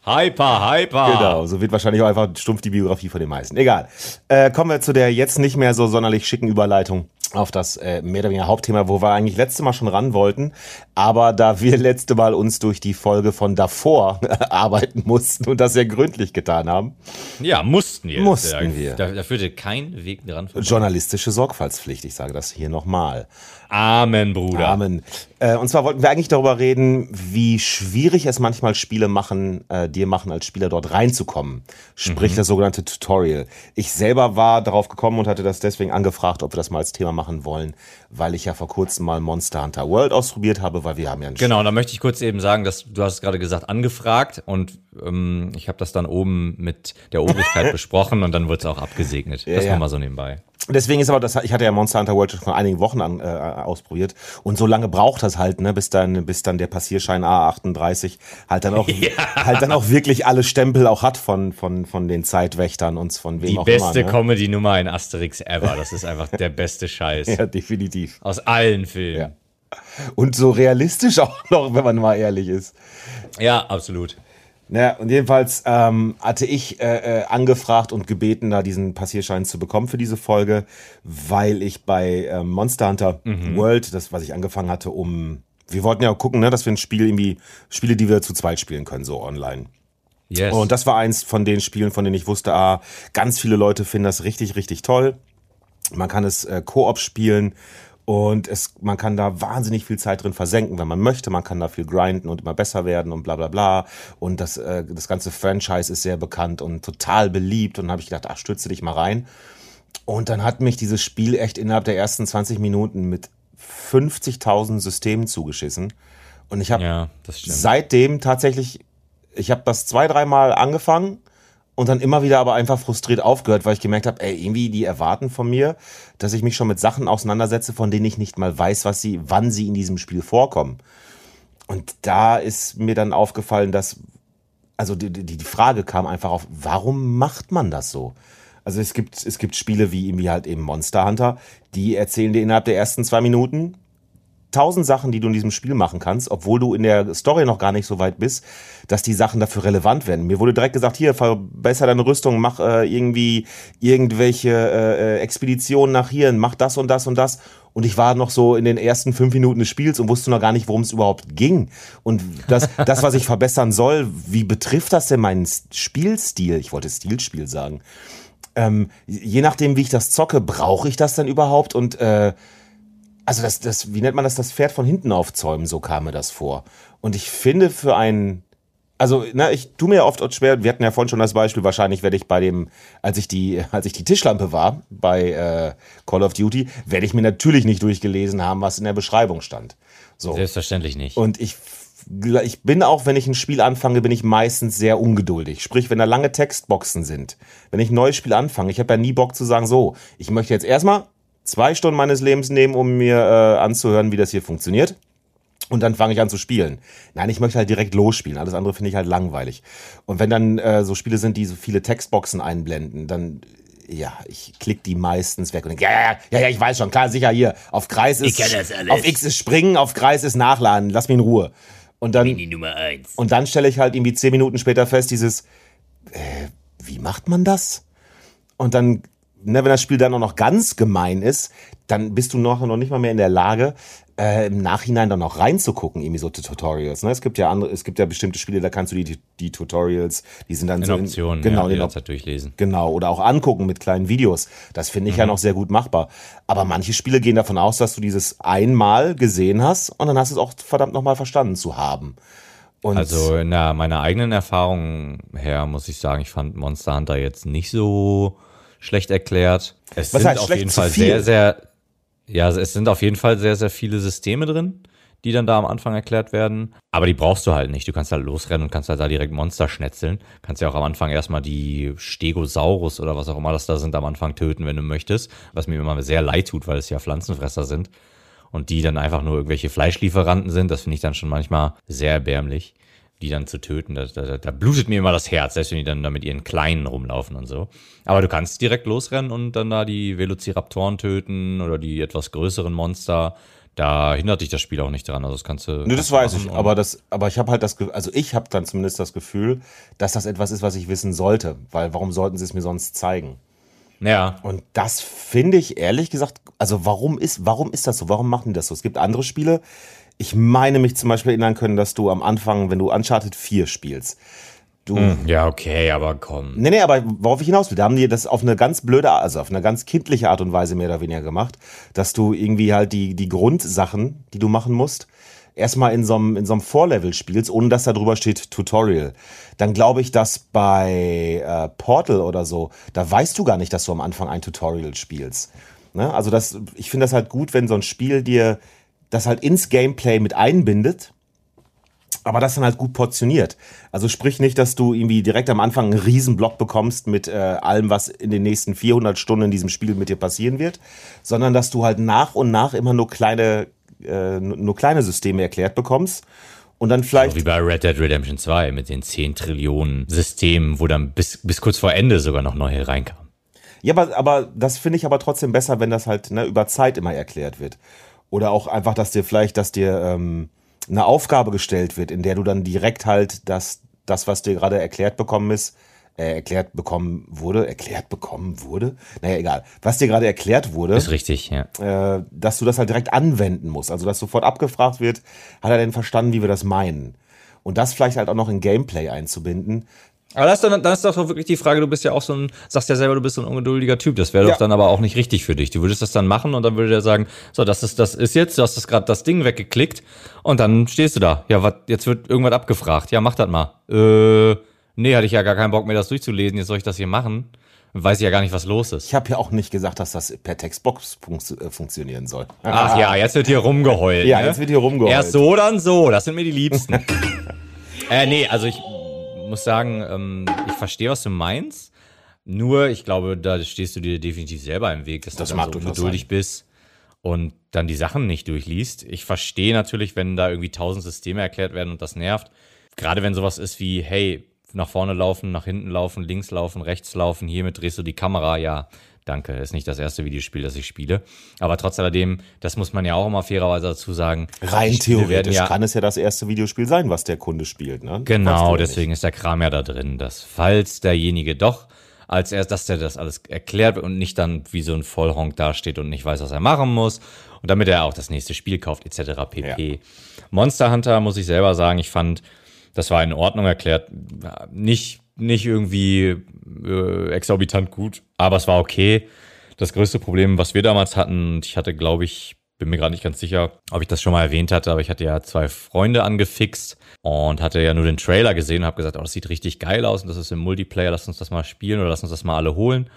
S1: hyper, hyper.
S2: Genau, so wird wahrscheinlich auch einfach stumpf die Biografie von den meisten. Egal. Äh, kommen wir zu der jetzt nicht mehr so sonderlich schicken Überleitung auf das äh, mehr oder weniger Hauptthema, wo wir eigentlich letzte Mal schon ran wollten. Aber da wir letzte Mal uns durch die Folge von davor arbeiten mussten und das sehr gründlich getan haben.
S1: Ja, mussten wir.
S2: Mussten da, wir.
S1: Da, da führte kein Weg dran
S2: vorbei. Journalistische Sorgfaltspflicht, ich sage das hier nochmal.
S1: Amen, Bruder.
S2: Amen. Äh, und zwar wollten wir eigentlich darüber reden, wie schwierig es manchmal Spiele machen, äh, dir machen, als Spieler dort reinzukommen. Sprich mhm. das sogenannte Tutorial. Ich selber war darauf gekommen und hatte das deswegen angefragt, ob wir das mal als Thema machen wollen, weil ich ja vor kurzem mal Monster Hunter World ausprobiert habe, weil wir haben ja ein
S1: Genau, da möchte ich kurz eben sagen, dass du hast gerade gesagt, angefragt und ähm, ich habe das dann oben mit der Obrigkeit besprochen und dann wurde es auch abgesegnet. Ja, das ja. mal so nebenbei.
S2: Deswegen ist aber das, ich hatte ja Monster Hunter World schon vor einigen Wochen an, äh, ausprobiert und so lange braucht das halt, ne, bis dann, bis dann der Passierschein A38 halt dann auch, ja. halt dann auch wirklich alle Stempel auch hat von, von, von den Zeitwächtern und von wem
S1: Die
S2: auch
S1: immer. Die beste ne? Comedy-Nummer in Asterix ever. Das ist einfach der beste Scheiß.
S2: Ja, definitiv.
S1: Aus allen Filmen. Ja.
S2: Und so realistisch auch noch, wenn man mal ehrlich ist.
S1: Ja, absolut.
S2: Naja, und jedenfalls ähm, hatte ich äh, äh, angefragt und gebeten, da diesen Passierschein zu bekommen für diese Folge, weil ich bei äh, Monster Hunter mhm. World, das, was ich angefangen hatte, um. Wir wollten ja gucken, ne, dass wir ein Spiel irgendwie, Spiele, die wir zu zweit spielen können, so online. Yes. Und das war eins von den Spielen, von denen ich wusste, ah, ganz viele Leute finden das richtig, richtig toll. Man kann es äh, Koop spielen und es, man kann da wahnsinnig viel Zeit drin versenken, wenn man möchte. Man kann da viel grinden und immer besser werden und bla bla bla. Und das, äh, das ganze Franchise ist sehr bekannt und total beliebt. Und dann habe ich gedacht, ach, stürze dich mal rein. Und dann hat mich dieses Spiel echt innerhalb der ersten 20 Minuten mit 50.000 Systemen zugeschissen. Und ich habe
S1: Ja,
S2: seitdem tatsächlich, ich habe das zwei, dreimal angefangen und dann immer wieder aber einfach frustriert aufgehört, weil ich gemerkt habe, ey, irgendwie die erwarten von mir, dass ich mich schon mit Sachen auseinandersetze, von denen ich nicht mal weiß, was sie, wann sie in diesem Spiel vorkommen. Und da ist mir dann aufgefallen, dass, also die, die, die Frage kam einfach auf, warum macht man das so? Also es gibt, es gibt Spiele wie irgendwie halt eben Monster Hunter, die erzählen dir innerhalb der ersten zwei Minuten tausend Sachen, die du in diesem Spiel machen kannst, obwohl du in der Story noch gar nicht so weit bist, dass die Sachen dafür relevant werden. Mir wurde direkt gesagt, hier, verbessere deine Rüstung, mach äh, irgendwie irgendwelche äh, Expeditionen nach hier, mach das und das und das. Und ich war noch so in den ersten fünf Minuten des Spiels und wusste noch gar nicht, worum es überhaupt ging. Und das, das, was ich verbessern soll, wie betrifft das denn meinen Spielstil? Ich wollte Stilspiel sagen. Ähm, je nachdem, wie ich das zocke, brauche ich das dann überhaupt? Und äh, also das, das, wie nennt man das, das Pferd von hinten aufzäumen, so kam mir das vor. Und ich finde für einen, also, na, ich tu mir ja oft schwer, wir hatten ja vorhin schon das Beispiel, wahrscheinlich werde ich bei dem, als ich die, als ich die Tischlampe war bei äh, Call of Duty, werde ich mir natürlich nicht durchgelesen haben, was in der Beschreibung stand. So.
S1: Selbstverständlich nicht.
S2: Und ich ich bin auch, wenn ich ein Spiel anfange, bin ich meistens sehr ungeduldig. Sprich, wenn da lange Textboxen sind, wenn ich ein neues Spiel anfange, ich habe ja nie Bock zu sagen, so, ich möchte jetzt erstmal zwei Stunden meines Lebens nehmen, um mir äh, anzuhören, wie das hier funktioniert. Und dann fange ich an zu spielen. Nein, ich möchte halt direkt losspielen. Alles andere finde ich halt langweilig. Und wenn dann äh, so Spiele sind, die so viele Textboxen einblenden, dann ja, ich klicke die meistens weg und denke, ja, ja, ja, ja, ich weiß schon, klar, sicher hier. Auf Kreis ist, auf X ist springen, auf Kreis ist nachladen. Lass mich in Ruhe. Und dann,
S3: Mini Nummer eins.
S2: und dann stelle ich halt irgendwie zehn Minuten später fest, dieses, äh, wie macht man das? Und dann ne, wenn das Spiel dann auch noch ganz gemein ist, dann bist du noch, noch nicht mal mehr in der Lage, äh, im Nachhinein dann noch reinzugucken, irgendwie so Tutorials. Ne? Es gibt ja andere, es gibt ja bestimmte Spiele, da kannst du die, die Tutorials, die sind dann
S1: in
S2: so
S1: Optionen,
S2: genau,
S1: ja,
S2: in,
S1: jederzeit durchlesen.
S2: Genau, oder auch angucken mit kleinen Videos. Das finde ich ja noch sehr gut machbar. Aber manche Spiele gehen davon aus, dass du dieses einmal gesehen hast und dann hast du es auch verdammt nochmal verstanden zu haben. Und
S1: Also in der, meiner eigenen Erfahrung her muss ich sagen, ich fand Monster Hunter jetzt nicht so schlecht erklärt. Es
S2: Was
S1: sind
S2: heißt
S1: auf
S2: schlecht?
S1: jeden Fall sehr, sehr, ja, es sind auf jeden Fall sehr, sehr viele Systeme drin, die dann da am Anfang erklärt werden. Aber die brauchst du halt nicht. Du kannst halt losrennen und kannst halt da direkt Monster schnetzeln. Kannst ja auch am Anfang erstmal die Stegosaurus oder was auch immer das da sind am Anfang töten, wenn du möchtest. Was mir immer sehr leid tut, weil es ja Pflanzenfresser sind. Und die dann einfach nur irgendwelche Fleischlieferanten sind. Das finde ich dann schon manchmal sehr erbärmlich die dann zu töten. Da, da, da blutet mir immer das Herz, selbst wenn die dann da mit ihren Kleinen rumlaufen und so. Aber du kannst direkt losrennen und dann da die Velociraptoren töten oder die etwas größeren Monster. Da hindert dich das Spiel auch nicht dran. Also das kannst du.
S2: Nö, das weiß ich, aber das, aber ich habe halt das, also ich habe dann zumindest das Gefühl, dass das etwas ist, was ich wissen sollte, weil warum sollten sie es mir sonst zeigen?
S1: Ja,
S2: Und das finde ich ehrlich gesagt, also warum ist, warum ist das so? Warum machen die das so? Es gibt andere Spiele. Ich meine mich zum Beispiel erinnern können, dass du am Anfang, wenn du Uncharted 4 spielst, du,
S1: ja, okay, aber komm.
S2: Nee, nee, aber worauf ich hinaus will, da haben die das auf eine ganz blöde, also auf eine ganz kindliche Art und Weise mehr oder weniger gemacht, dass du irgendwie halt die, die Grundsachen, die du machen musst, erstmal in so einem, in so einem Vorlevel spielst, ohne dass da drüber steht Tutorial. Dann glaube ich, dass bei äh, Portal oder so, da weißt du gar nicht, dass du am Anfang ein Tutorial spielst. Ne? Also das, ich finde das halt gut, wenn so ein Spiel dir das halt ins Gameplay mit einbindet aber das dann halt gut portioniert. Also sprich nicht, dass du irgendwie direkt am Anfang einen riesen Block bekommst mit äh, allem, was in den nächsten 400 Stunden in diesem Spiel mit dir passieren wird, sondern dass du halt nach und nach immer nur kleine, äh, nur kleine Systeme erklärt bekommst und dann vielleicht
S1: Wie bei Red Dead Redemption 2 mit den 10 Trillionen Systemen, wo dann bis, bis kurz vor Ende sogar noch neue reinkamen.
S2: Ja, aber, aber das finde ich aber trotzdem besser, wenn das halt ne, über Zeit immer erklärt wird. Oder auch einfach, dass dir vielleicht, dass dir ähm, eine Aufgabe gestellt wird, in der du dann direkt halt das, das was dir gerade erklärt bekommen ist, äh, erklärt bekommen wurde, erklärt bekommen wurde, naja, egal, was dir gerade erklärt wurde,
S1: Ist richtig, ja.
S2: äh, dass du das halt direkt anwenden musst. Also, dass sofort abgefragt wird, hat er denn verstanden, wie wir das meinen? Und das vielleicht halt auch noch in Gameplay einzubinden,
S1: Aber das ist, dann, dann ist doch wirklich die Frage, du bist ja auch so ein, sagst ja selber, du bist so ein ungeduldiger Typ. Das wäre
S2: Ja.
S1: doch dann aber auch nicht richtig für dich. Du würdest das dann machen und dann würde der sagen, so, das ist, das ist jetzt, du hast das gerade das Ding weggeklickt und dann stehst du da. Ja, wat, jetzt wird irgendwas abgefragt. Ja, mach das mal. Äh, nee, hatte ich ja gar keinen Bock mehr, das durchzulesen. Jetzt soll ich das hier machen. Weiß ich ja gar nicht, was los ist.
S2: Ich habe ja auch nicht gesagt, dass das per Textbox funktio- äh, funktionieren soll.
S1: Ach ja, jetzt wird hier rumgeheult.
S2: Ja,
S1: ne?
S2: jetzt wird hier rumgeheult.
S1: Erst so, dann so. Das sind mir die Liebsten. äh, nee, also ich muss sagen, ähm, ich verstehe, was du meinst. Nur, ich glaube, da stehst du dir definitiv selber im Weg, dass
S2: Das
S1: du dann so ungeduldig
S2: sein.
S1: bist und dann die Sachen nicht durchliest. Ich verstehe natürlich, wenn da irgendwie tausend Systeme erklärt werden und das nervt. Gerade wenn sowas ist wie, hey, nach vorne laufen, nach hinten laufen, links laufen, rechts laufen, hiermit drehst du die Kamera, ja, danke, ist nicht das erste Videospiel, das ich spiele. Aber trotz alledem, das muss man ja auch immer fairerweise dazu sagen.
S2: Rein theoretisch
S1: ja,
S2: kann es ja das erste Videospiel sein, was der Kunde spielt. Ne?
S1: Genau,
S2: ja
S1: deswegen ist der Kram ja da drin, dass falls derjenige doch als erst, dass der das alles erklärt und nicht dann wie so ein Vollhonk dasteht und nicht weiß, was er machen muss und damit er auch das nächste Spiel kauft etc. pp. Monster Hunter muss ich selber sagen, ich fand, das war in Ordnung erklärt, nicht nicht irgendwie äh, exorbitant gut, aber es war okay. Das größte Problem, was wir damals hatten, und ich hatte, glaube ich, bin mir gerade nicht ganz sicher, ob ich das schon mal erwähnt hatte, aber ich hatte ja zwei Freunde angefixt und hatte ja nur den Trailer gesehen und habe gesagt, oh, das sieht richtig geil aus und das ist im Multiplayer, lass uns das mal spielen oder lass uns das mal alle holen.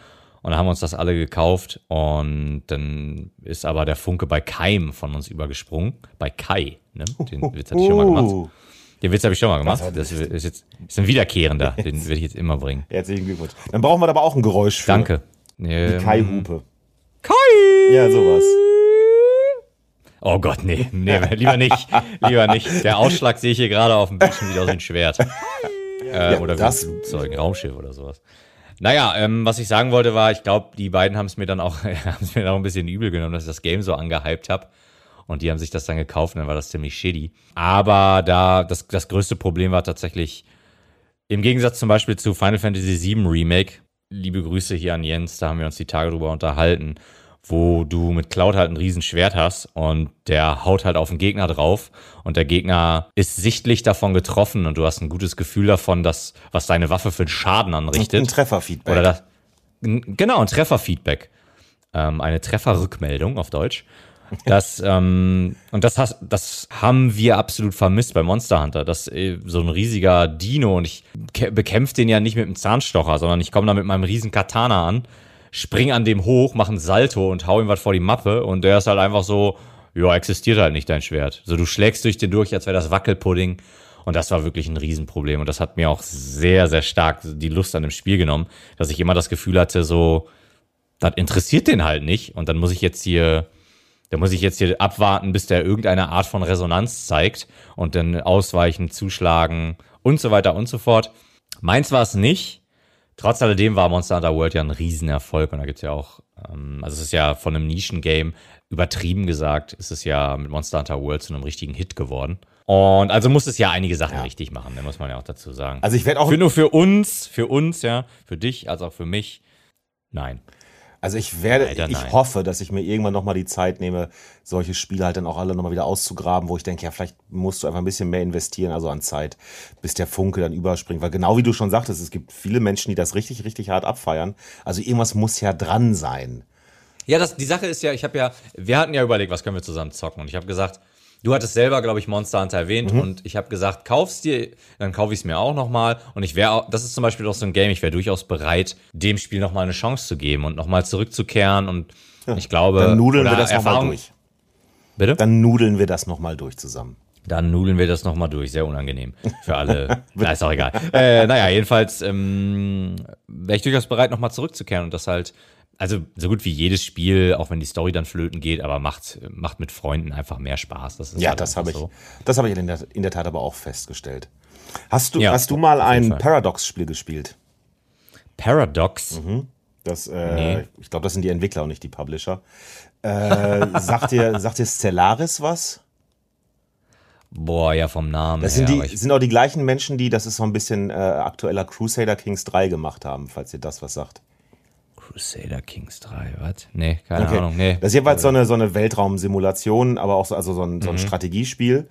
S1: Und dann haben wir uns das alle gekauft und dann ist aber der Funke bei Keim von uns übergesprungen. Bei Kai, ne? Den Witz hatte ich schon mal gemacht. Den Witz habe ich schon mal gemacht.
S2: war
S1: Das ist jetzt ist ein wiederkehrender, den werde ich jetzt immer bringen.
S2: herzlichen Glückwunsch. Dann brauchen wir aber auch ein Geräusch für.
S1: Danke. Ähm,
S2: Kai-Hupe.
S1: Kai!
S2: Ja, sowas.
S1: Oh Gott, nee, nee, lieber nicht, lieber nicht. Der Ausschlag sehe ich hier gerade auf dem Bildschirm, sieht aus ein Schwert. Äh, oder wie ein
S2: das-
S1: Flugzeug, ein Raumschiff oder sowas. Naja, ähm, was ich sagen wollte war, ich glaube, die beiden haben es mir dann auch, haben es mir dann auch ein bisschen übel genommen, dass ich das Game so angehypt habe. Und die haben sich das dann gekauft und dann war das ziemlich shitty. Aber da, das, das größte Problem war tatsächlich, im Gegensatz zum Beispiel zu Final Fantasy VII Remake, liebe Grüße hier an Jens, da haben wir uns die Tage drüber unterhalten, wo du mit Cloud halt ein Riesenschwert hast und der haut halt auf den Gegner drauf und der Gegner ist sichtlich davon getroffen und du hast ein gutes Gefühl davon, dass, was deine Waffe für einen Schaden anrichtet.
S2: Ein Trefferfeedback.
S1: Oder das, genau, ein Trefferfeedback. Ähm, eine Trefferrückmeldung auf Deutsch. Das, ähm, und das, hast, das haben wir absolut vermisst bei Monster Hunter. Das äh, so ein riesiger Dino und ich bekämpfe den ja nicht mit einem Zahnstocher, sondern ich komme da mit meinem riesen Katana an, spring an dem hoch, mache ein Salto und hau ihm was vor die Mappe und der ist halt einfach so, ja, existiert halt nicht dein Schwert. So, du schlägst durch den durch, als wäre das Wackelpudding. Und das war wirklich ein Riesenproblem. Und das hat mir auch sehr, sehr stark die Lust an dem Spiel genommen, dass ich immer das Gefühl hatte, so, das interessiert den halt nicht. Und dann muss ich jetzt hier, da muss ich jetzt hier abwarten, bis der irgendeine Art von Resonanz zeigt und dann ausweichen, zuschlagen und so weiter und so fort. Meins war es nicht. Trotz alledem war Monster Hunter World ja ein Riesenerfolg und da gibt's ja auch, ähm, also es ist ja von einem Nischengame, übertrieben gesagt, ist es ja mit Monster Hunter World zu einem richtigen Hit geworden. Und also muss es ja einige Sachen
S2: Ja.
S1: richtig machen, da muss man ja auch dazu sagen.
S2: Also ich werde auch
S1: für nur für uns, für uns, ja, für dich als auch für mich, nein.
S2: Also ich werde,
S1: Leider
S2: ich
S1: nein.
S2: hoffe, dass ich mir irgendwann nochmal die Zeit nehme, solche Spiele halt dann auch alle nochmal wieder auszugraben, wo ich denke, ja, vielleicht musst du einfach ein bisschen mehr investieren, also an Zeit, bis der Funke dann überspringt. Weil genau wie du schon sagtest, es gibt viele Menschen, die das richtig, richtig hart abfeiern. Also irgendwas muss ja dran sein.
S1: Ja, das, die Sache ist ja, ich habe ja, wir hatten ja überlegt, was können wir zusammen zocken. Und ich habe gesagt, du hattest selber, glaube ich, Monster Hunter erwähnt. Und ich habe gesagt, kauf's dir, dann kaufe ich es mir auch nochmal. Und ich wäre auch, das ist zum Beispiel auch so ein Game, ich wäre durchaus bereit, dem Spiel nochmal eine Chance zu geben und nochmal zurückzukehren. Und ich glaube,
S2: Dann nudeln wir das nochmal durch.
S1: Bitte?
S2: Dann nudeln wir das nochmal durch zusammen.
S1: Dann nudeln wir das nochmal durch. Sehr unangenehm für alle. Na, ist auch egal. Äh, naja, jedenfalls ähm, wäre ich durchaus bereit, nochmal zurückzukehren und das halt, also so gut wie jedes Spiel, auch wenn die Story dann flöten geht, aber macht, macht mit Freunden einfach mehr Spaß. Das ist
S2: Ja,
S1: halt
S2: das habe ich,
S1: so.
S2: das habe ich in der, in der Tat aber auch festgestellt. Hast du,
S1: Ja,
S2: hast du mal ein. Paradox-Spiel gespielt?
S1: Paradox.
S2: Das, äh,
S1: Nee.
S2: ich glaube, das sind die Entwickler und nicht die Publisher. Äh, sagt dir, sagt dir Stellaris was?
S1: Boah, ja, vom Namen.
S2: Das
S1: her,
S2: sind,
S1: aber
S2: die, sind auch die gleichen Menschen, die das ist so ein bisschen äh, aktueller Crusader Kings 3 gemacht haben, falls ihr das was sagt.
S1: Crusader Kings 3, was? Nee, keine
S2: Okay.
S1: Ahnung. Nee.
S2: Das ist jeweils so eine, so eine Weltraumsimulation, aber auch so, also so ein,
S1: Mhm.
S2: so ein Strategiespiel.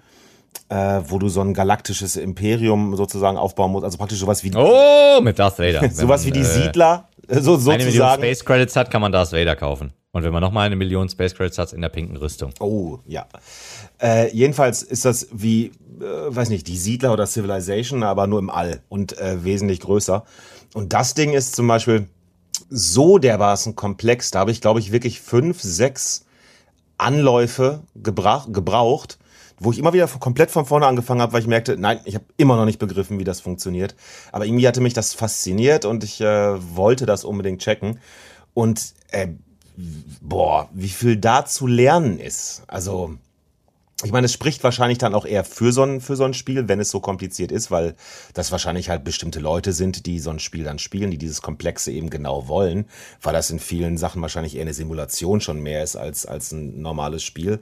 S2: äh, wo du so ein galaktisches Imperium sozusagen aufbauen musst. Also praktisch sowas wie
S1: Oh, mit Darth Vader.
S2: sowas wie
S1: Wenn
S2: die
S1: man, äh,
S2: Siedler, äh, so
S1: Eine Million
S2: sozusagen.
S1: Space Credits hat, kann man Darth Vader kaufen. Und wenn man nochmal eine Million Space Credits hat, in der pinken Rüstung.
S2: Oh, ja. Äh, jedenfalls ist das wie, äh, weiß nicht, die Siedler oder Civilization, aber nur im All und äh, wesentlich größer. Und das Ding ist zum Beispiel so dermaßen komplex. Da habe ich, glaube ich, wirklich fünf, sechs Anläufe gebra gebraucht, wo ich immer wieder komplett von vorne angefangen habe, weil ich merkte, nein, ich habe immer noch nicht begriffen, wie das funktioniert. Aber irgendwie hatte mich das fasziniert und ich äh, wollte das unbedingt checken. Und äh, boah, wie viel da zu lernen ist. Also, ich meine, es spricht wahrscheinlich dann auch eher für so, ein, für so ein Spiel, wenn es so kompliziert ist, weil das wahrscheinlich halt bestimmte Leute sind, die so ein Spiel dann spielen, die dieses Komplexe eben genau wollen, weil das in vielen Sachen wahrscheinlich eher eine Simulation schon mehr ist als, als ein normales Spiel.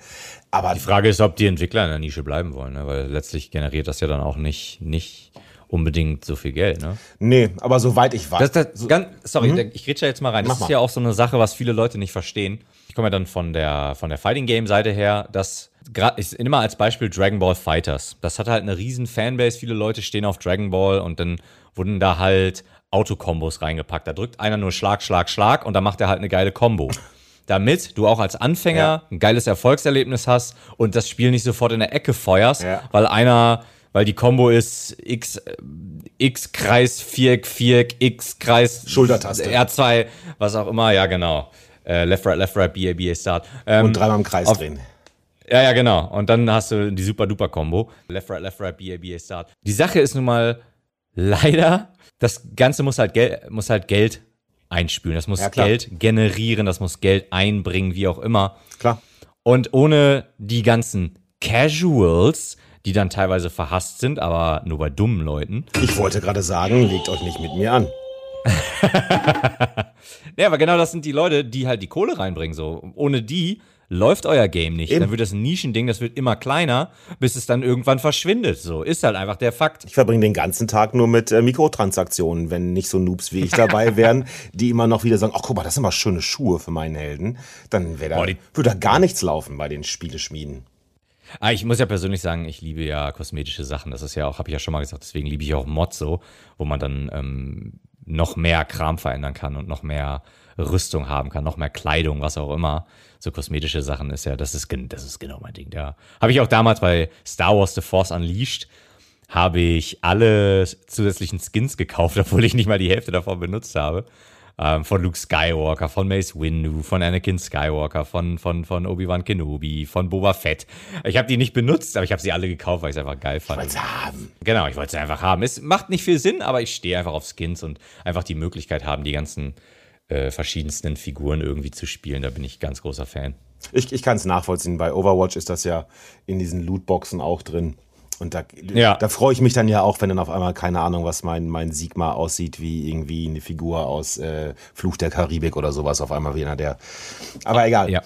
S2: Aber
S1: Die Frage ist, ob die Entwickler in der Nische bleiben wollen, ne? weil letztlich generiert das ja dann auch nicht, nicht unbedingt so viel Geld. Ne?
S2: nee, aber soweit ich weiß.
S1: Das, das, ganz, sorry, ich rede ja jetzt mal rein. Das
S2: Mach
S1: ist
S2: mal.
S1: ja auch so eine Sache, was viele Leute nicht verstehen. Ich komme ja dann von der, von der Fighting Game Seite her, dass ich nehme mal als Beispiel Dragon Ball Fighters. Das hat halt eine riesen Fanbase. Viele Leute stehen auf Dragon Ball und dann wurden da halt Autokombos reingepackt. Da drückt einer nur Schlag, Schlag, Schlag und dann macht er halt eine geile Combo. Damit du auch als Anfänger
S2: Ja.
S1: ein geiles Erfolgserlebnis hast und das Spiel nicht sofort in der Ecke feuerst,
S2: Ja.
S1: weil einer, weil die Combo ist X, äh, X Kreis, Viereck, Viereck, X Kreis,
S2: Schultertaste.
S1: R2, was auch immer, ja genau. Äh, left, right, left, right, BA, BA, Start. Ähm,
S2: und dreimal im Kreis drehen.
S1: Ja, ja, genau. Und dann hast du die super duper Combo. Left, right, left, right, BA, BA, Start. Die Sache ist nun mal leider, das Ganze muss halt, Gel muss halt Geld einspülen. Das muss
S2: Ja.
S1: Geld generieren, das muss Geld einbringen, wie auch immer.
S2: Klar.
S1: Und ohne die ganzen Casuals, die dann teilweise verhasst sind, aber nur bei dummen Leuten.
S2: Ich wollte gerade sagen, legt euch nicht mit mir an.
S1: Ja, aber genau das sind die Leute, die halt die Kohle reinbringen. So. Ohne die läuft euer Game nicht.
S2: Eben.
S1: Dann wird das ein Nischending, das wird immer kleiner, bis es dann irgendwann verschwindet. So ist halt einfach der Fakt.
S2: Ich verbringe den ganzen Tag nur mit äh, Mikrotransaktionen, wenn nicht so Noobs wie ich dabei wären, die immer noch wieder sagen, ach guck mal, das sind mal schöne Schuhe für meinen Helden. Dann da, würde da gar nichts laufen bei den Spieleschmieden.
S1: Ah, ich muss ja persönlich sagen, ich liebe ja kosmetische Sachen. Das ist ja auch, habe ich ja schon mal gesagt, deswegen liebe ich auch Mods so, wo man dann ähm, noch mehr Kram verändern kann und noch mehr Rüstung haben kann, noch mehr Kleidung, was auch immer. So kosmetische Sachen ist ja, das ist, das ist genau mein Ding. Ja. Habe ich auch damals bei Star Wars The Force Unleashed, habe ich alle zusätzlichen Skins gekauft, obwohl ich nicht mal die Hälfte davon benutzt habe. Ähm, von Luke Skywalker, von Mace Windu, von Anakin Skywalker, von, von, von Obi-Wan Kenobi, von Boba Fett. Ich habe die nicht benutzt, aber ich habe sie alle gekauft, weil ich es einfach geil fand.
S2: Wollen sie haben.
S1: Genau, ich wollte sie einfach haben. Es macht nicht viel Sinn, aber ich stehe einfach auf Skins und einfach die Möglichkeit haben, die ganzen äh, verschiedensten Figuren irgendwie zu spielen. Da bin ich ganz großer Fan.
S2: Ich, ich kann es nachvollziehen. Bei Overwatch ist das ja in diesen Lootboxen auch drin. Und da,
S1: Ja.
S2: da freue ich mich dann ja auch, wenn dann auf einmal, keine Ahnung, was mein, mein Sigma aussieht, wie irgendwie eine Figur aus äh, Fluch der Karibik oder sowas, auf einmal wie einer der. Aber egal.
S1: Ja.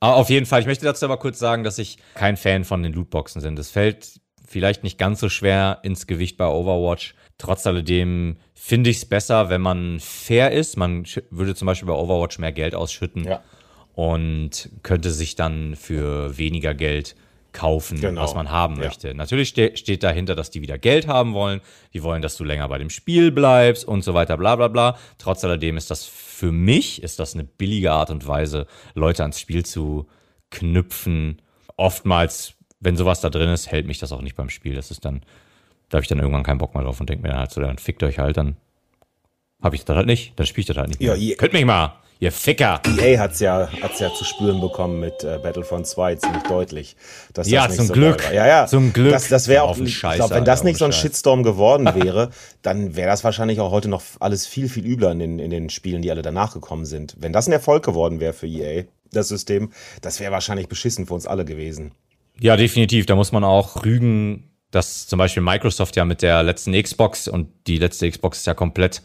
S1: Aber auf jeden Fall, ich möchte dazu aber kurz sagen, dass ich kein Fan von den Lootboxen bin. Das fällt vielleicht nicht ganz so schwer ins Gewicht bei Overwatch. Trotz alledem finde ich es besser, wenn man fair ist. Man würde zum Beispiel bei Overwatch mehr Geld ausschütten
S2: Ja.
S1: und könnte sich dann für weniger Geld kaufen,
S2: Genau.
S1: was man haben
S2: Ja.
S1: möchte. Natürlich ste steht dahinter, dass die wieder Geld haben wollen. Die wollen, dass du länger bei dem Spiel bleibst und so weiter, bla bla bla. Trotz alledem ist das für mich, ist das eine billige Art und Weise, Leute ans Spiel zu knüpfen. Oftmals, wenn sowas da drin ist, hält mich das auch nicht beim Spiel. Das ist dann, da habe ich dann irgendwann keinen Bock mehr drauf und denke mir dann halt so, dann fickt euch halt, dann habe ich das halt nicht, dann spiele ich das halt nicht mehr.
S2: Ja, ihr-
S1: Könnt mich mal, ihr Ficker.
S2: EA hat's ja, hat's ja zu spüren bekommen mit äh, Battlefront 2 ziemlich deutlich. Dass
S1: Ja,
S2: das
S1: zum
S2: so
S1: Glück.
S2: Ja, ja.
S1: Zum Glück.
S2: Das, das wäre auch,
S1: den
S2: ich
S1: Scheiß,
S2: glaube, wenn das nicht so ein
S1: Scheiß.
S2: Shitstorm geworden wäre, dann wäre das wahrscheinlich auch heute noch alles viel, viel übler in den, in den Spielen, die alle danach gekommen sind. Wenn das ein Erfolg geworden wäre für EA, das System, das wäre wahrscheinlich beschissen für uns alle gewesen.
S1: Ja, definitiv. Da muss man auch rügen, dass zum Beispiel Microsoft ja mit der letzten Xbox und die letzte Xbox ist ja komplett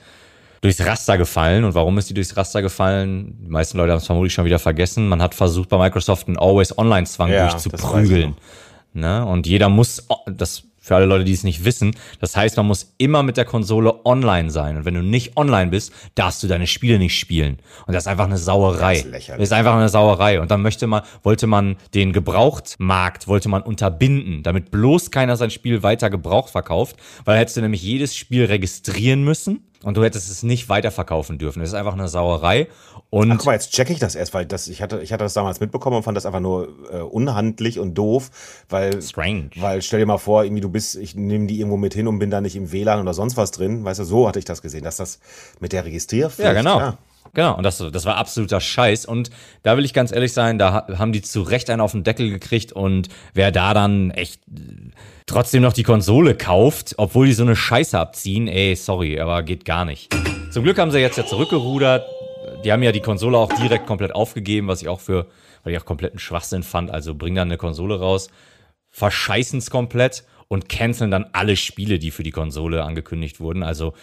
S1: durchs Raster gefallen. Und warum ist die durchs Raster gefallen? Die meisten Leute haben es vermutlich schon wieder vergessen. Man hat versucht, bei Microsoft einen Always-Online-Zwang
S2: Ja,
S1: durchzuprügeln. Ne? Und jeder muss, das Für alle Leute, die es nicht wissen. Das heißt, man muss immer mit der Konsole online sein. Und wenn du nicht online bist, darfst du deine Spiele nicht spielen. Und das ist einfach eine Sauerei. Das ist, lächerlich. das ist einfach eine Sauerei. Und dann möchte man, wollte man den Gebrauchtmarkt, wollte man unterbinden, damit bloß keiner sein Spiel weiter gebraucht verkauft. Weil hättest du nämlich jedes Spiel registrieren müssen und du hättest es nicht weiterverkaufen dürfen. Das ist einfach eine Sauerei. Und
S2: Ach, guck mal, jetzt checke ich das erst, weil das, ich, hatte, ich hatte das damals mitbekommen und fand das einfach nur äh, unhandlich und doof, weil.
S1: Strange.
S2: Weil stell dir mal vor, irgendwie du bist, ich nehme die irgendwo mit hin und bin da nicht im WLAN oder sonst was drin. Weißt du, so hatte ich das gesehen, dass das mit der Registrierpflicht.
S1: Ja, genau. Ja. Genau, und das, das war absoluter Scheiß. Und da will ich ganz ehrlich sein, da haben die zu Recht einen auf den Deckel gekriegt und wer da dann echt trotzdem noch die Konsole kauft, obwohl die so eine Scheiße abziehen, ey, sorry, aber geht gar nicht. Zum Glück haben sie jetzt ja zurückgerudert. Die haben ja die Konsole auch direkt komplett aufgegeben, was ich auch für, weil ich auch kompletten Schwachsinn fand. Also bringen dann eine Konsole raus, verscheißen es komplett und canceln dann alle Spiele, die für die Konsole angekündigt wurden. Also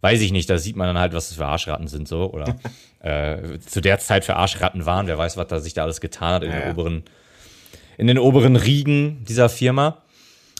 S1: weiß ich nicht, da sieht man dann halt, was das für Arschratten sind so oder äh, zu der Zeit für Arschratten waren. Wer weiß, was da sich da alles getan hat in ja, den oberen in den oberen Riegen dieser Firma.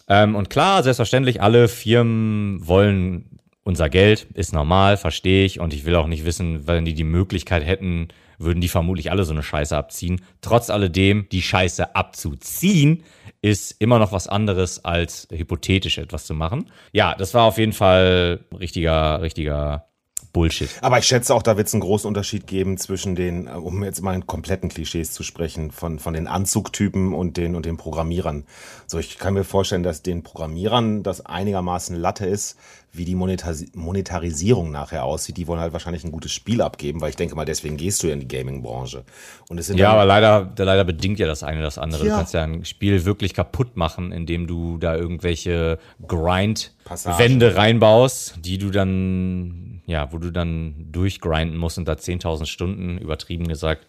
S1: Ähm, und klar, selbstverständlich, alle Firmen wollen unser Geld, ist normal, verstehe ich. Und ich will auch nicht wissen, wenn die die Möglichkeit hätten, würden die vermutlich alle so eine Scheiße abziehen. Trotz alledem, die Scheiße abzuziehen, ist immer noch was anderes, als hypothetisch etwas zu machen. Ja, das war auf jeden Fall richtiger, richtiger Bullshit.
S2: Aber ich schätze auch, da wird es einen großen Unterschied geben zwischen den, äh, um jetzt mal in kompletten Klischees zu sprechen, von, von den Anzugtypen und den, und den Programmierern. So, ich kann mir vorstellen, dass den Programmierern das einigermaßen Latte ist, wie die Monetarisierung nachher aussieht. Die wollen halt wahrscheinlich ein gutes Spiel abgeben, weil ich denke mal, deswegen gehst du ja in die Gaming-Branche.
S1: Und es sind ja, aber leider, leider bedingt ja das eine das andere. Ja. Du kannst ja ein Spiel wirklich kaputt machen, indem du da irgendwelche Grind-Wände reinbaust, die du dann, ja, wo du dann durchgrinden musst und da 10.000 Stunden, übertrieben gesagt,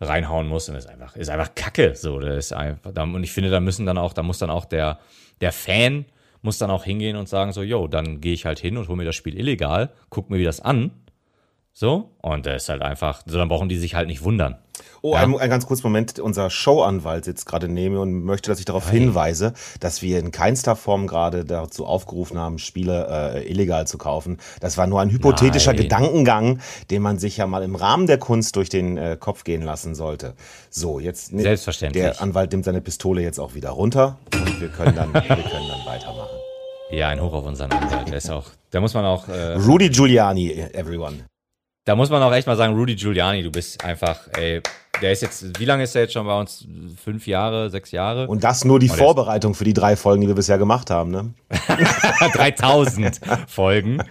S1: reinhauen musst. Und das ist einfach, ist einfach Kacke. So, das ist einfach, und ich finde, da müssen dann auch, da muss dann auch der, der Fan muss dann auch hingehen und sagen so, yo, dann gehe ich halt hin und hole mir das Spiel illegal, guck mir das an. So, und das ist halt einfach, so dann brauchen die sich halt nicht wundern.
S2: Oh, ja. ein, ein, ganz kurzer Moment. Unser Showanwalt sitzt gerade neben mir und möchte, dass ich darauf Nein. hinweise, dass wir in keinster Form gerade dazu aufgerufen haben, Spiele äh, illegal zu kaufen. Das war nur ein hypothetischer Nein. Gedankengang, den man sich ja mal im Rahmen der Kunst durch den äh, Kopf gehen lassen sollte. So, jetzt
S1: Selbstverständlich.
S2: der Anwalt nimmt seine Pistole jetzt auch wieder runter und wir können dann, wir können dann weitermachen.
S1: Ja, ein Hoch auf unseren Anwalt. Der ist auch, da muss man auch.
S2: Äh, Rudy Giuliani, everyone.
S1: Da muss man auch echt mal sagen, Rudy Giuliani, du bist einfach, ey, der ist jetzt, wie lange ist der jetzt schon bei uns? Fünf Jahre, sechs Jahre?
S2: Und das nur die Vorbereitung für die drei Folgen, die wir bisher gemacht haben, ne?
S1: 3000 Folgen.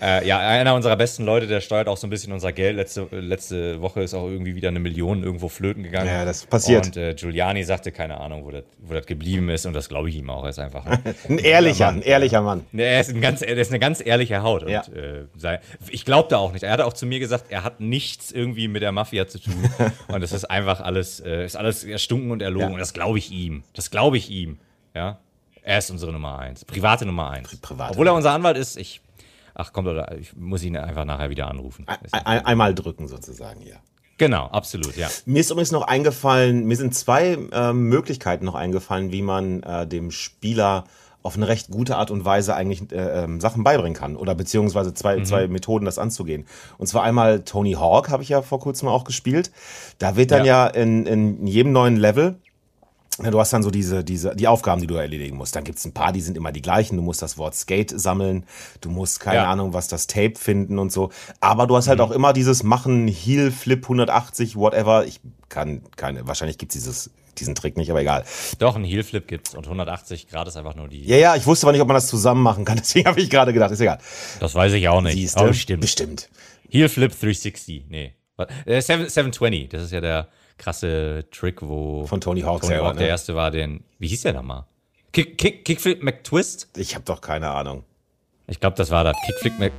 S1: Äh, ja, einer unserer besten Leute, der steuert auch so ein bisschen unser Geld. Letzte, letzte Woche ist auch irgendwie wieder eine Million irgendwo flöten gegangen.
S2: Ja, das passiert.
S1: Und äh, Giuliani sagte, keine Ahnung, wo das, wo das geblieben ist. Und das glaube ich ihm auch. Er ist einfach
S2: ein, ein ehrlicher, Mann. ein ehrlicher Mann.
S1: Er ist, ein ganz, er ist eine ganz ehrliche Haut. Ja. Und, äh, sei, ich glaube da auch nicht. Er hat auch zu mir gesagt, er hat nichts irgendwie mit der Mafia zu tun. und das ist einfach alles, äh, ist alles erstunken und erlogen. Ja. Und das glaube ich ihm. Das glaube ich ihm. Ja. Er ist unsere Nummer eins. Private Nummer eins. Private Obwohl er unser Anwalt ist, ich ach komm, oder ich muss ihn einfach nachher wieder anrufen.
S2: Ein, einmal drücken sozusagen, ja.
S1: Genau, absolut, ja.
S2: Mir ist übrigens noch eingefallen, mir sind zwei äh, Möglichkeiten noch eingefallen, wie man äh, dem Spieler auf eine recht gute Art und Weise eigentlich äh, ähm, Sachen beibringen kann oder beziehungsweise zwei, mhm. zwei Methoden, das anzugehen. Und zwar einmal Tony Hawk habe ich ja vor kurzem auch gespielt. Da wird dann ja, ja in, in jedem neuen Level du hast dann so diese, diese, die Aufgaben, die du erledigen musst. Dann gibt's ein paar, die sind immer die gleichen. Du musst das Wort Skate sammeln, du musst keine ja. Ahnung, was das Tape finden und so. Aber du hast halt mhm. auch immer dieses Machen, Heel, Flip 180, whatever. Ich kann keine, wahrscheinlich gibt's dieses diesen Trick nicht, aber egal.
S1: Doch, ein Heel Flip gibt's und 180 Grad ist einfach nur die.
S2: Ja, ja, ich wusste aber nicht, ob man das zusammen machen kann, deswegen habe ich gerade gedacht, ist egal.
S1: Das weiß ich auch nicht.
S2: Siehste? Aber bestimmt. Bestimmt.
S1: Heel Flip 360, nee. Äh, 720, das ist ja der krasse Trick, wo
S2: von Tony Hawk,
S1: Tony selber, Hawk ne? der erste war, den wie hieß der nochmal? Kick, Kick, Kickflip McTwist?
S2: Ich habe doch keine Ahnung.
S1: Ich glaube, das war das. Kickflip, Mac,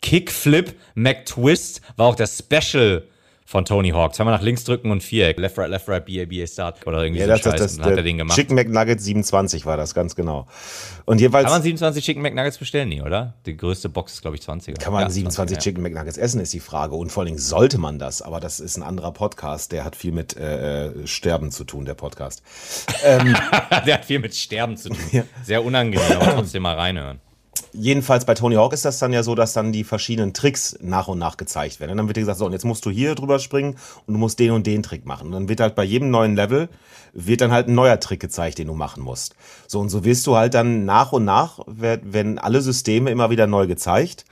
S1: Kickflip McTwist war auch der Special von Tony Hawk. Zweimal nach links drücken und Viereck. Left, right, left, right, B, A, B, A, Start. Oder irgendwie
S2: Ja,
S1: so
S2: das, das,
S1: Scheiß.
S2: das,
S1: dann hat er
S2: der
S1: den gemacht.
S2: Chicken McNugget 27 war das, ganz genau. Und jeweils
S1: Kann man 27 Chicken McNuggets bestellen? Nee, oder? Die größte Box ist, glaube ich, 20er.
S2: kann man
S1: Ja,
S2: 27
S1: 20er,
S2: Chicken McNuggets essen, ist die Frage. Und vor allen Dingen sollte man das. Aber das ist ein anderer Podcast, der hat viel mit äh, Sterben zu tun, der Podcast.
S1: ja. Der hat viel mit Sterben zu tun. Sehr unangenehm, aber trotzdem mal reinhören.
S2: Jedenfalls bei Tony Hawk ist das dann ja so, dass dann die verschiedenen Tricks nach und nach gezeigt werden. Und dann wird dir gesagt, so, und jetzt musst du hier drüber springen und du musst den und den Trick machen. Und dann wird halt bei jedem neuen Level, wird dann halt ein neuer Trick gezeigt, den du machen musst. So, und so wirst du halt dann nach und nach, werden alle Systeme immer wieder neu gezeigt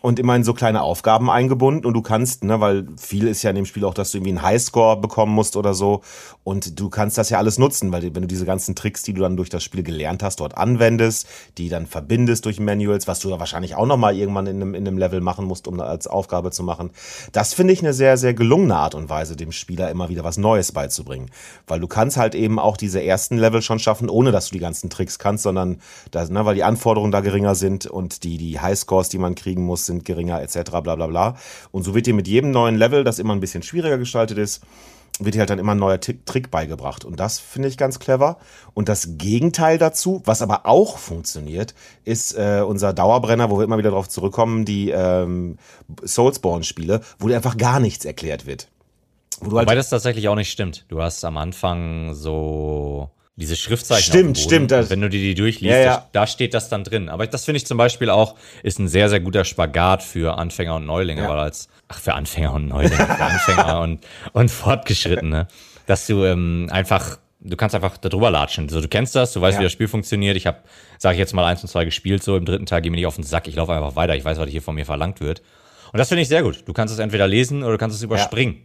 S2: und immer in so kleine Aufgaben eingebunden. Und du kannst, ne, weil viel ist ja in dem Spiel auch, dass du irgendwie einen Highscore bekommen musst oder so. Und du kannst das ja alles nutzen, weil wenn du diese ganzen Tricks, die du dann durch das Spiel gelernt hast, dort anwendest, die dann verbindest durch Manuals, was du ja wahrscheinlich auch nochmal irgendwann in einem, in einem Level machen musst, um als Aufgabe zu machen. Das finde ich eine sehr, sehr gelungene Art und Weise, dem Spieler immer wieder was Neues beizubringen, weil du kannst halt eben auch diese ersten Level schon schaffen, ohne dass du die ganzen Tricks kannst, sondern das, ne, weil die Anforderungen da geringer sind und die, die Highscores, die man kriegen muss, sind geringer etc. bla bla bla. Und so wird dir mit jedem neuen Level, das immer ein bisschen schwieriger gestaltet ist, wird dir halt dann immer ein neuer Trick beigebracht. Und das finde ich ganz clever. Und das Gegenteil dazu, was aber auch funktioniert, ist äh, unser Dauerbrenner, wo wir immer wieder darauf zurückkommen, die ähm, Soulsborne-Spiele, wo dir einfach gar nichts erklärt wird. Halt
S1: Wobei das tatsächlich auch nicht stimmt. Du hast am Anfang so diese Schriftzeichen.
S2: Stimmt, stimmt, das-
S1: wenn du dir die durchliest,
S2: Ja, ja.
S1: Da, da steht das dann drin. Aber das finde ich zum Beispiel auch, ist ein sehr, sehr guter Spagat für Anfänger und Neulinge,
S2: Ja.
S1: weil als, ach, für Anfänger und Neulinge, für Anfänger und, und Fortgeschrittene, dass du ähm, einfach, du kannst einfach darüber latschen. Also du kennst das, du weißt,
S2: Ja.
S1: wie das Spiel funktioniert. Ich habe, sage ich jetzt mal, eins und zwei gespielt, so im dritten Teil geh mir nicht auf den Sack, ich laufe einfach weiter, ich weiß, was hier von mir verlangt wird. Und das finde ich sehr gut. Du kannst es entweder lesen oder du kannst es überspringen.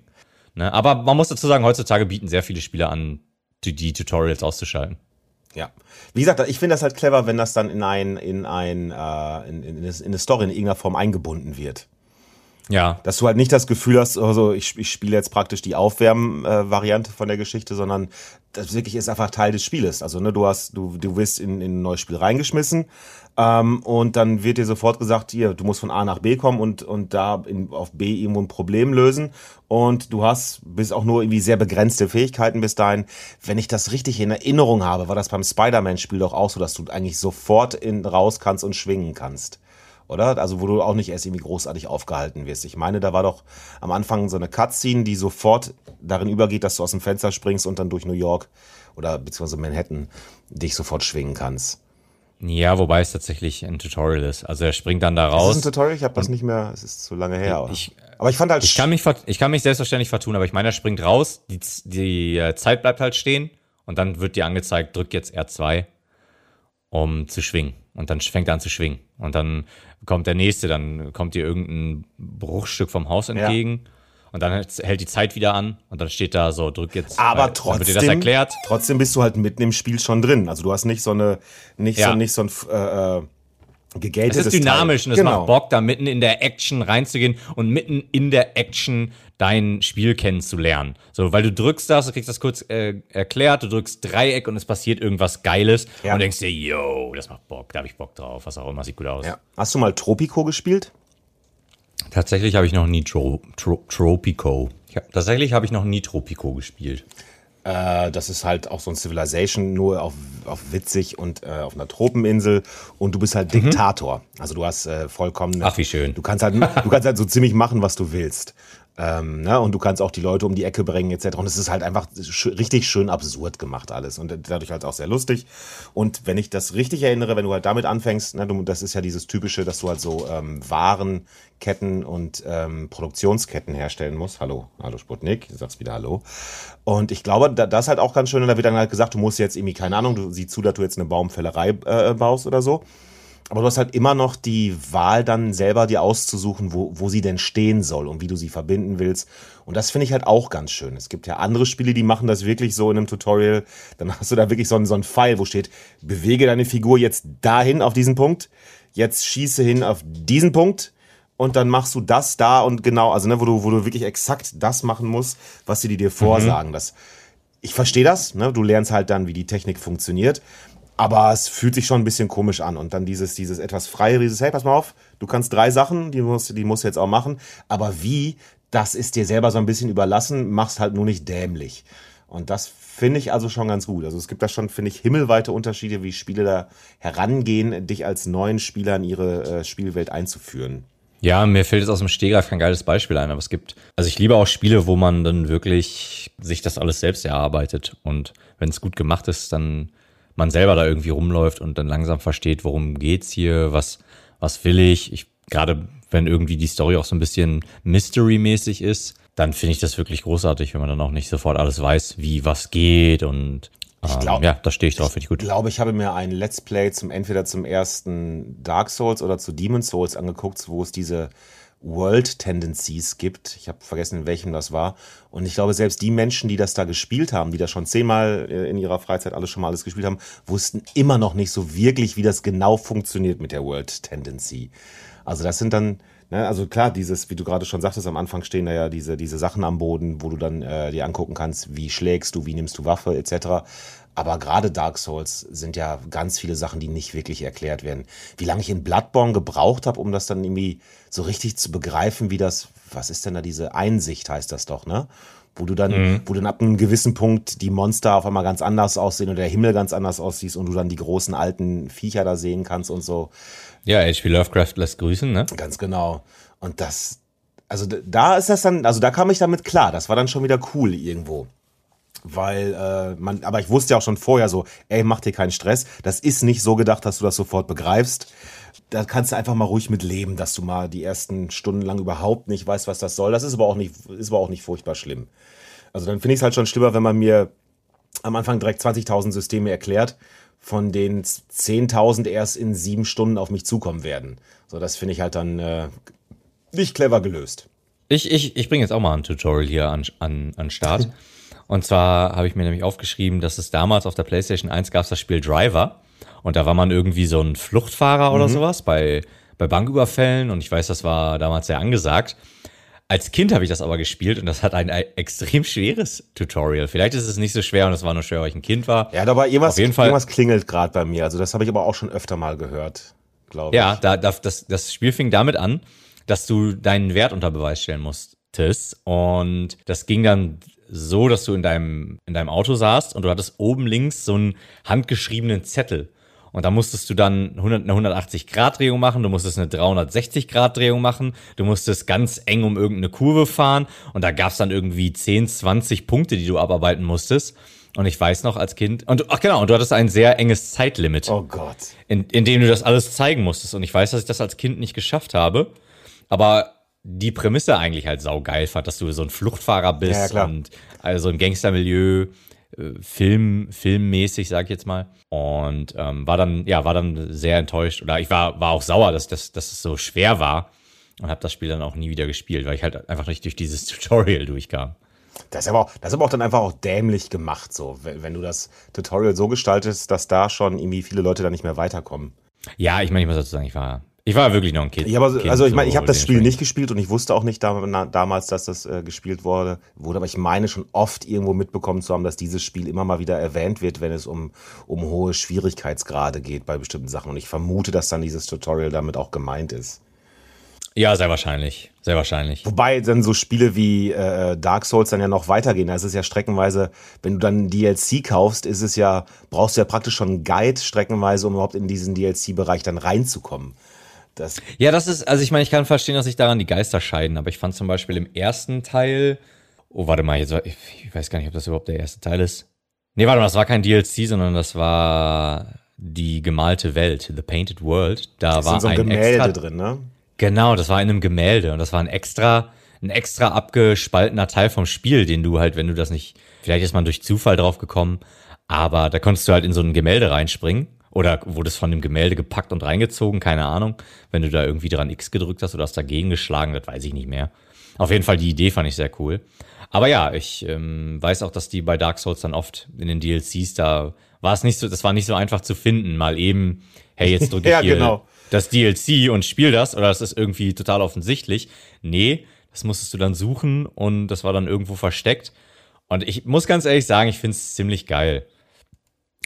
S1: Ne? Aber man muss dazu sagen, heutzutage bieten sehr viele Spiele an, die, Tutorials auszuschalten.
S2: Ja. Wie gesagt, ich finde das halt clever, wenn das dann in ein, in ein, äh, in, in, in eine Story in irgendeiner Form eingebunden wird.
S1: Ja,
S2: Dass du halt nicht das Gefühl hast, also ich, ich spiele jetzt praktisch die Aufwärm-Variante von der Geschichte, sondern das wirklich ist einfach Teil des Spieles. Also ne, du hast, du, du wirst in, in ein neues Spiel reingeschmissen ähm, und dann wird dir sofort gesagt, hier, du musst von A nach B kommen und, und da in, auf B irgendwo ein Problem lösen. Und du hast bis auch nur irgendwie sehr begrenzte Fähigkeiten bis dahin. Wenn ich das richtig in Erinnerung habe, war das beim Spider-Man-Spiel doch auch so, dass du eigentlich sofort in, raus kannst und schwingen kannst oder? Also wo du auch nicht erst irgendwie großartig aufgehalten wirst. Ich meine, da war doch am Anfang so eine Cutscene, die sofort darin übergeht, dass du aus dem Fenster springst und dann durch New York oder beziehungsweise Manhattan dich sofort schwingen kannst.
S1: Ja, wobei es tatsächlich ein Tutorial ist. Also er springt dann da
S2: Ist das
S1: raus.
S2: ein Tutorial? Ich habe das nicht mehr, es ist zu lange her. aber-
S1: Ich-
S2: aber ich fand halt,
S1: Ich kann mich, ich kann mich selbstverständlich vertun, aber ich meine, er springt raus, die, die äh, Zeit bleibt halt stehen und dann wird dir angezeigt, drück jetzt R2, um zu schwingen. Und dann fängt er an zu schwingen. Und dann kommt der nächste, dann kommt dir irgendein Bruchstück vom Haus entgegen. Und dann hält- die Zeit wieder an und dann steht da so, drück jetzt.
S2: aber
S1: äh,
S2: trotzdem,
S1: wird dir das erklärt.
S2: trotzdem bist du halt mitten im Spiel schon drin. Also du hast nicht so eine, nicht
S1: Ja.
S2: so, nicht so ein äh, äh, gegatetes
S1: Es ist dynamisch
S2: Teil.
S1: und es
S2: genau.
S1: macht Bock, da mitten in der Action reinzugehen und mitten in der Action dein Spiel kennenzulernen. So, weil du drückst das, du kriegst das kurz äh, erklärt, du drückst Dreieck und es passiert irgendwas Geiles
S2: Ja.
S1: und denkst dir, yo, das macht Bock, da habe ich Bock drauf, was auch immer, sieht gut aus.
S2: Ja. Hast du mal Tropico gespielt?
S1: Tatsächlich habe ich noch nie Tro Tro Tropico. Hab, tatsächlich habe ich noch nie Tropico gespielt.
S2: Äh, das ist halt auch so ein Civilization, nur auf, auf witzig und äh, auf einer Tropeninsel und du bist halt Diktator. Also du hast äh, vollkommen.
S1: Ach, wie schön.
S2: Du kannst halt, du kannst halt so ziemlich machen, was du willst. Ähm, ne? Und du kannst auch die Leute um die Ecke bringen, etc. Und es ist halt einfach sch richtig schön absurd gemacht alles. Und dadurch halt auch sehr lustig. Und wenn ich das richtig erinnere, wenn du halt damit anfängst, ne, du, das ist ja dieses typische, dass du halt so ähm, Warenketten und ähm, Produktionsketten herstellen musst. Hallo, hallo Sputnik, du sagst wieder Hallo. Und ich glaube, da, das ist halt auch ganz schön. Und da wird dann halt gesagt, du musst jetzt irgendwie, keine Ahnung, du siehst zu, dass du jetzt eine Baumfällerei äh, baust oder so. Aber du hast halt immer noch die Wahl dann selber dir auszusuchen, wo, wo sie denn stehen soll und wie du sie verbinden willst. Und das finde ich halt auch ganz schön. Es gibt ja andere Spiele, die machen das wirklich so in einem Tutorial. Dann hast du da wirklich so einen, so einen Pfeil, wo steht, bewege deine Figur jetzt dahin auf diesen Punkt, jetzt schieße hin auf diesen Punkt und dann machst du das da und genau, also ne, wo du, wo du wirklich exakt das machen musst, was sie dir vorsagen. Das, ich verstehe das, ne? du lernst halt dann, wie die Technik funktioniert. Aber es fühlt sich schon ein bisschen komisch an. Und dann dieses, dieses etwas freie, dieses, hey, pass mal auf, du kannst drei Sachen, die musst, die musst du jetzt auch machen. Aber wie, das ist dir selber so ein bisschen überlassen, machst halt nur nicht dämlich. Und das finde ich also schon ganz gut. Also es gibt da schon, finde ich, himmelweite Unterschiede, wie Spiele da herangehen, dich als neuen Spieler in ihre äh, Spielwelt einzuführen.
S1: Ja, mir fällt jetzt aus dem Stegreif kein geiles Beispiel ein, aber es gibt, also ich liebe auch Spiele, wo man dann wirklich sich das alles selbst erarbeitet und wenn es gut gemacht ist, dann man selber da irgendwie rumläuft und dann langsam versteht, worum geht's hier, was, was will ich. Ich, gerade wenn irgendwie die Story auch so ein bisschen Mystery-mäßig ist, dann finde ich das wirklich großartig, wenn man dann auch nicht sofort alles weiß, wie was geht und
S2: ich glaube,
S1: ähm, ja, da stehe ich drauf, finde ich gut.
S2: Ich glaube, ich habe mir ein Let's Play zum entweder zum ersten Dark Souls oder zu Demon Souls angeguckt, wo es diese World Tendencies gibt. Ich habe vergessen, in welchem das war. Und ich glaube, selbst die Menschen, die das da gespielt haben, die das schon zehnmal äh, in ihrer Freizeit alles schon mal alles gespielt haben, wussten immer noch nicht so wirklich, wie das genau funktioniert mit der World Tendency. Also das sind dann, ne, also klar, dieses, wie du gerade schon sagtest, am Anfang stehen da ja diese, diese Sachen am Boden, wo du dann äh, dir angucken kannst, wie schlägst du, wie nimmst du Waffe etc. Aber gerade Dark Souls sind ja ganz viele Sachen, die nicht wirklich erklärt werden. Wie lange ich in Bloodborne gebraucht habe, um das dann irgendwie so richtig zu begreifen, wie das, was ist denn da diese Einsicht, heißt das doch, ne? Wo du dann, mhm. wo dann ab einem gewissen Punkt die Monster auf einmal ganz anders aussehen oder der Himmel ganz anders aussieht und du dann die großen alten Viecher da sehen kannst und so.
S1: Ja, H.P. Lovecraft lässt grüßen, ne?
S2: Ganz genau. Und das, also da ist das dann, also da kam ich damit klar. Das war dann schon wieder cool irgendwo weil äh, man, aber ich wusste ja auch schon vorher so, ey, mach dir keinen Stress. Das ist nicht so gedacht, dass du das sofort begreifst. Da kannst du einfach mal ruhig mit leben, dass du mal die ersten Stunden lang überhaupt nicht weißt, was das soll. Das ist aber auch nicht, ist aber auch nicht furchtbar schlimm. Also dann finde ich es halt schon schlimmer, wenn man mir am Anfang direkt 20.000 Systeme erklärt, von denen 10.000 erst in sieben Stunden auf mich zukommen werden. So, das finde ich halt dann äh, nicht clever gelöst.
S1: Ich, ich, ich bringe jetzt auch mal ein Tutorial hier an, an, an Start. Und zwar habe ich mir nämlich aufgeschrieben, dass es damals auf der PlayStation 1 gab das Spiel Driver. Und da war man irgendwie so ein Fluchtfahrer oder mhm. sowas bei, bei Banküberfällen. Und ich weiß, das war damals sehr angesagt. Als Kind habe ich das aber gespielt und das hat ein extrem schweres Tutorial. Vielleicht ist es nicht so schwer und es war nur schwer, weil ich ein Kind war.
S2: Ja, aber irgendwas, Auf jeden Fall, irgendwas klingelt gerade bei mir. Also das habe ich aber auch schon öfter mal gehört, glaube
S1: ich. Ja, da, da, das, das Spiel fing damit an, dass du deinen Wert unter Beweis stellen musstest. Und das ging dann so, dass du in deinem, in deinem Auto saßt und du hattest oben links so einen handgeschriebenen Zettel. Und da musstest du dann 100, eine 180-Grad-Drehung machen, du musstest eine 360-Grad-Drehung machen, du musstest ganz eng um irgendeine Kurve fahren und da gab es dann irgendwie 10, 20 Punkte, die du abarbeiten musstest. Und ich weiß noch als Kind, und ach genau, und du hattest ein sehr enges Zeitlimit.
S2: Oh Gott.
S1: In, in dem du das alles zeigen musstest. Und ich weiß, dass ich das als Kind nicht geschafft habe. Aber die Prämisse eigentlich halt saugeil fand, dass du so ein Fluchtfahrer bist ja, und also ein Gangstermilieu, äh, Film, filmmäßig, sag ich jetzt mal. Und ähm, war dann, ja, war dann sehr enttäuscht. Oder ich war, war auch sauer, dass, dass, dass es so schwer war und habe das Spiel dann auch nie wieder gespielt, weil ich halt einfach nicht durch dieses Tutorial durchkam.
S2: Das ist, aber auch, das ist aber auch dann einfach auch dämlich gemacht, so, wenn, wenn du das Tutorial so gestaltest, dass da schon irgendwie viele Leute da nicht mehr weiterkommen.
S1: Ja, ich meine, ich muss dazu sagen, ich war ich war wirklich noch ein Kind.
S2: Ja, aber, kind, also ich meine, ich habe das Spiel nicht gespielt und ich wusste auch nicht da, damals, dass das äh, gespielt wurde, wurde, aber ich meine schon oft irgendwo mitbekommen zu haben, dass dieses Spiel immer mal wieder erwähnt wird, wenn es um, um hohe Schwierigkeitsgrade geht bei bestimmten Sachen. Und ich vermute, dass dann dieses Tutorial damit auch gemeint ist.
S1: Ja, sehr wahrscheinlich. Sehr wahrscheinlich.
S2: Wobei dann so Spiele wie äh, Dark Souls dann ja noch weitergehen. Es ist ja streckenweise, wenn du dann DLC kaufst, ist es ja, brauchst du ja praktisch schon einen Guide streckenweise, um überhaupt in diesen DLC-Bereich dann reinzukommen.
S1: Das ja, das ist, also ich meine, ich kann verstehen, dass sich daran die Geister scheiden, aber ich fand zum Beispiel im ersten Teil, oh, warte mal, jetzt, ich, ich weiß gar nicht, ob das überhaupt der erste Teil ist. Nee, warte mal, das war kein DLC, sondern das war die gemalte Welt, The Painted World. Da das war so ein, ein Gemälde extra, drin, ne? Genau, das war in einem Gemälde und das war ein extra, ein extra abgespaltener Teil vom Spiel, den du halt, wenn du das nicht, vielleicht ist man durch Zufall drauf gekommen, aber da konntest du halt in so ein Gemälde reinspringen oder wurde es von dem Gemälde gepackt und reingezogen? Keine Ahnung. Wenn du da irgendwie dran X gedrückt hast oder hast dagegen geschlagen, das weiß ich nicht mehr. Auf jeden Fall die Idee fand ich sehr cool. Aber ja, ich ähm, weiß auch, dass die bei Dark Souls dann oft in den DLCs da war es nicht so, das war nicht so einfach zu finden, mal eben, hey, jetzt drücke ich ja, hier genau. das DLC und spiel das oder das ist irgendwie total offensichtlich. Nee, das musstest du dann suchen und das war dann irgendwo versteckt. Und ich muss ganz ehrlich sagen, ich finde es ziemlich geil.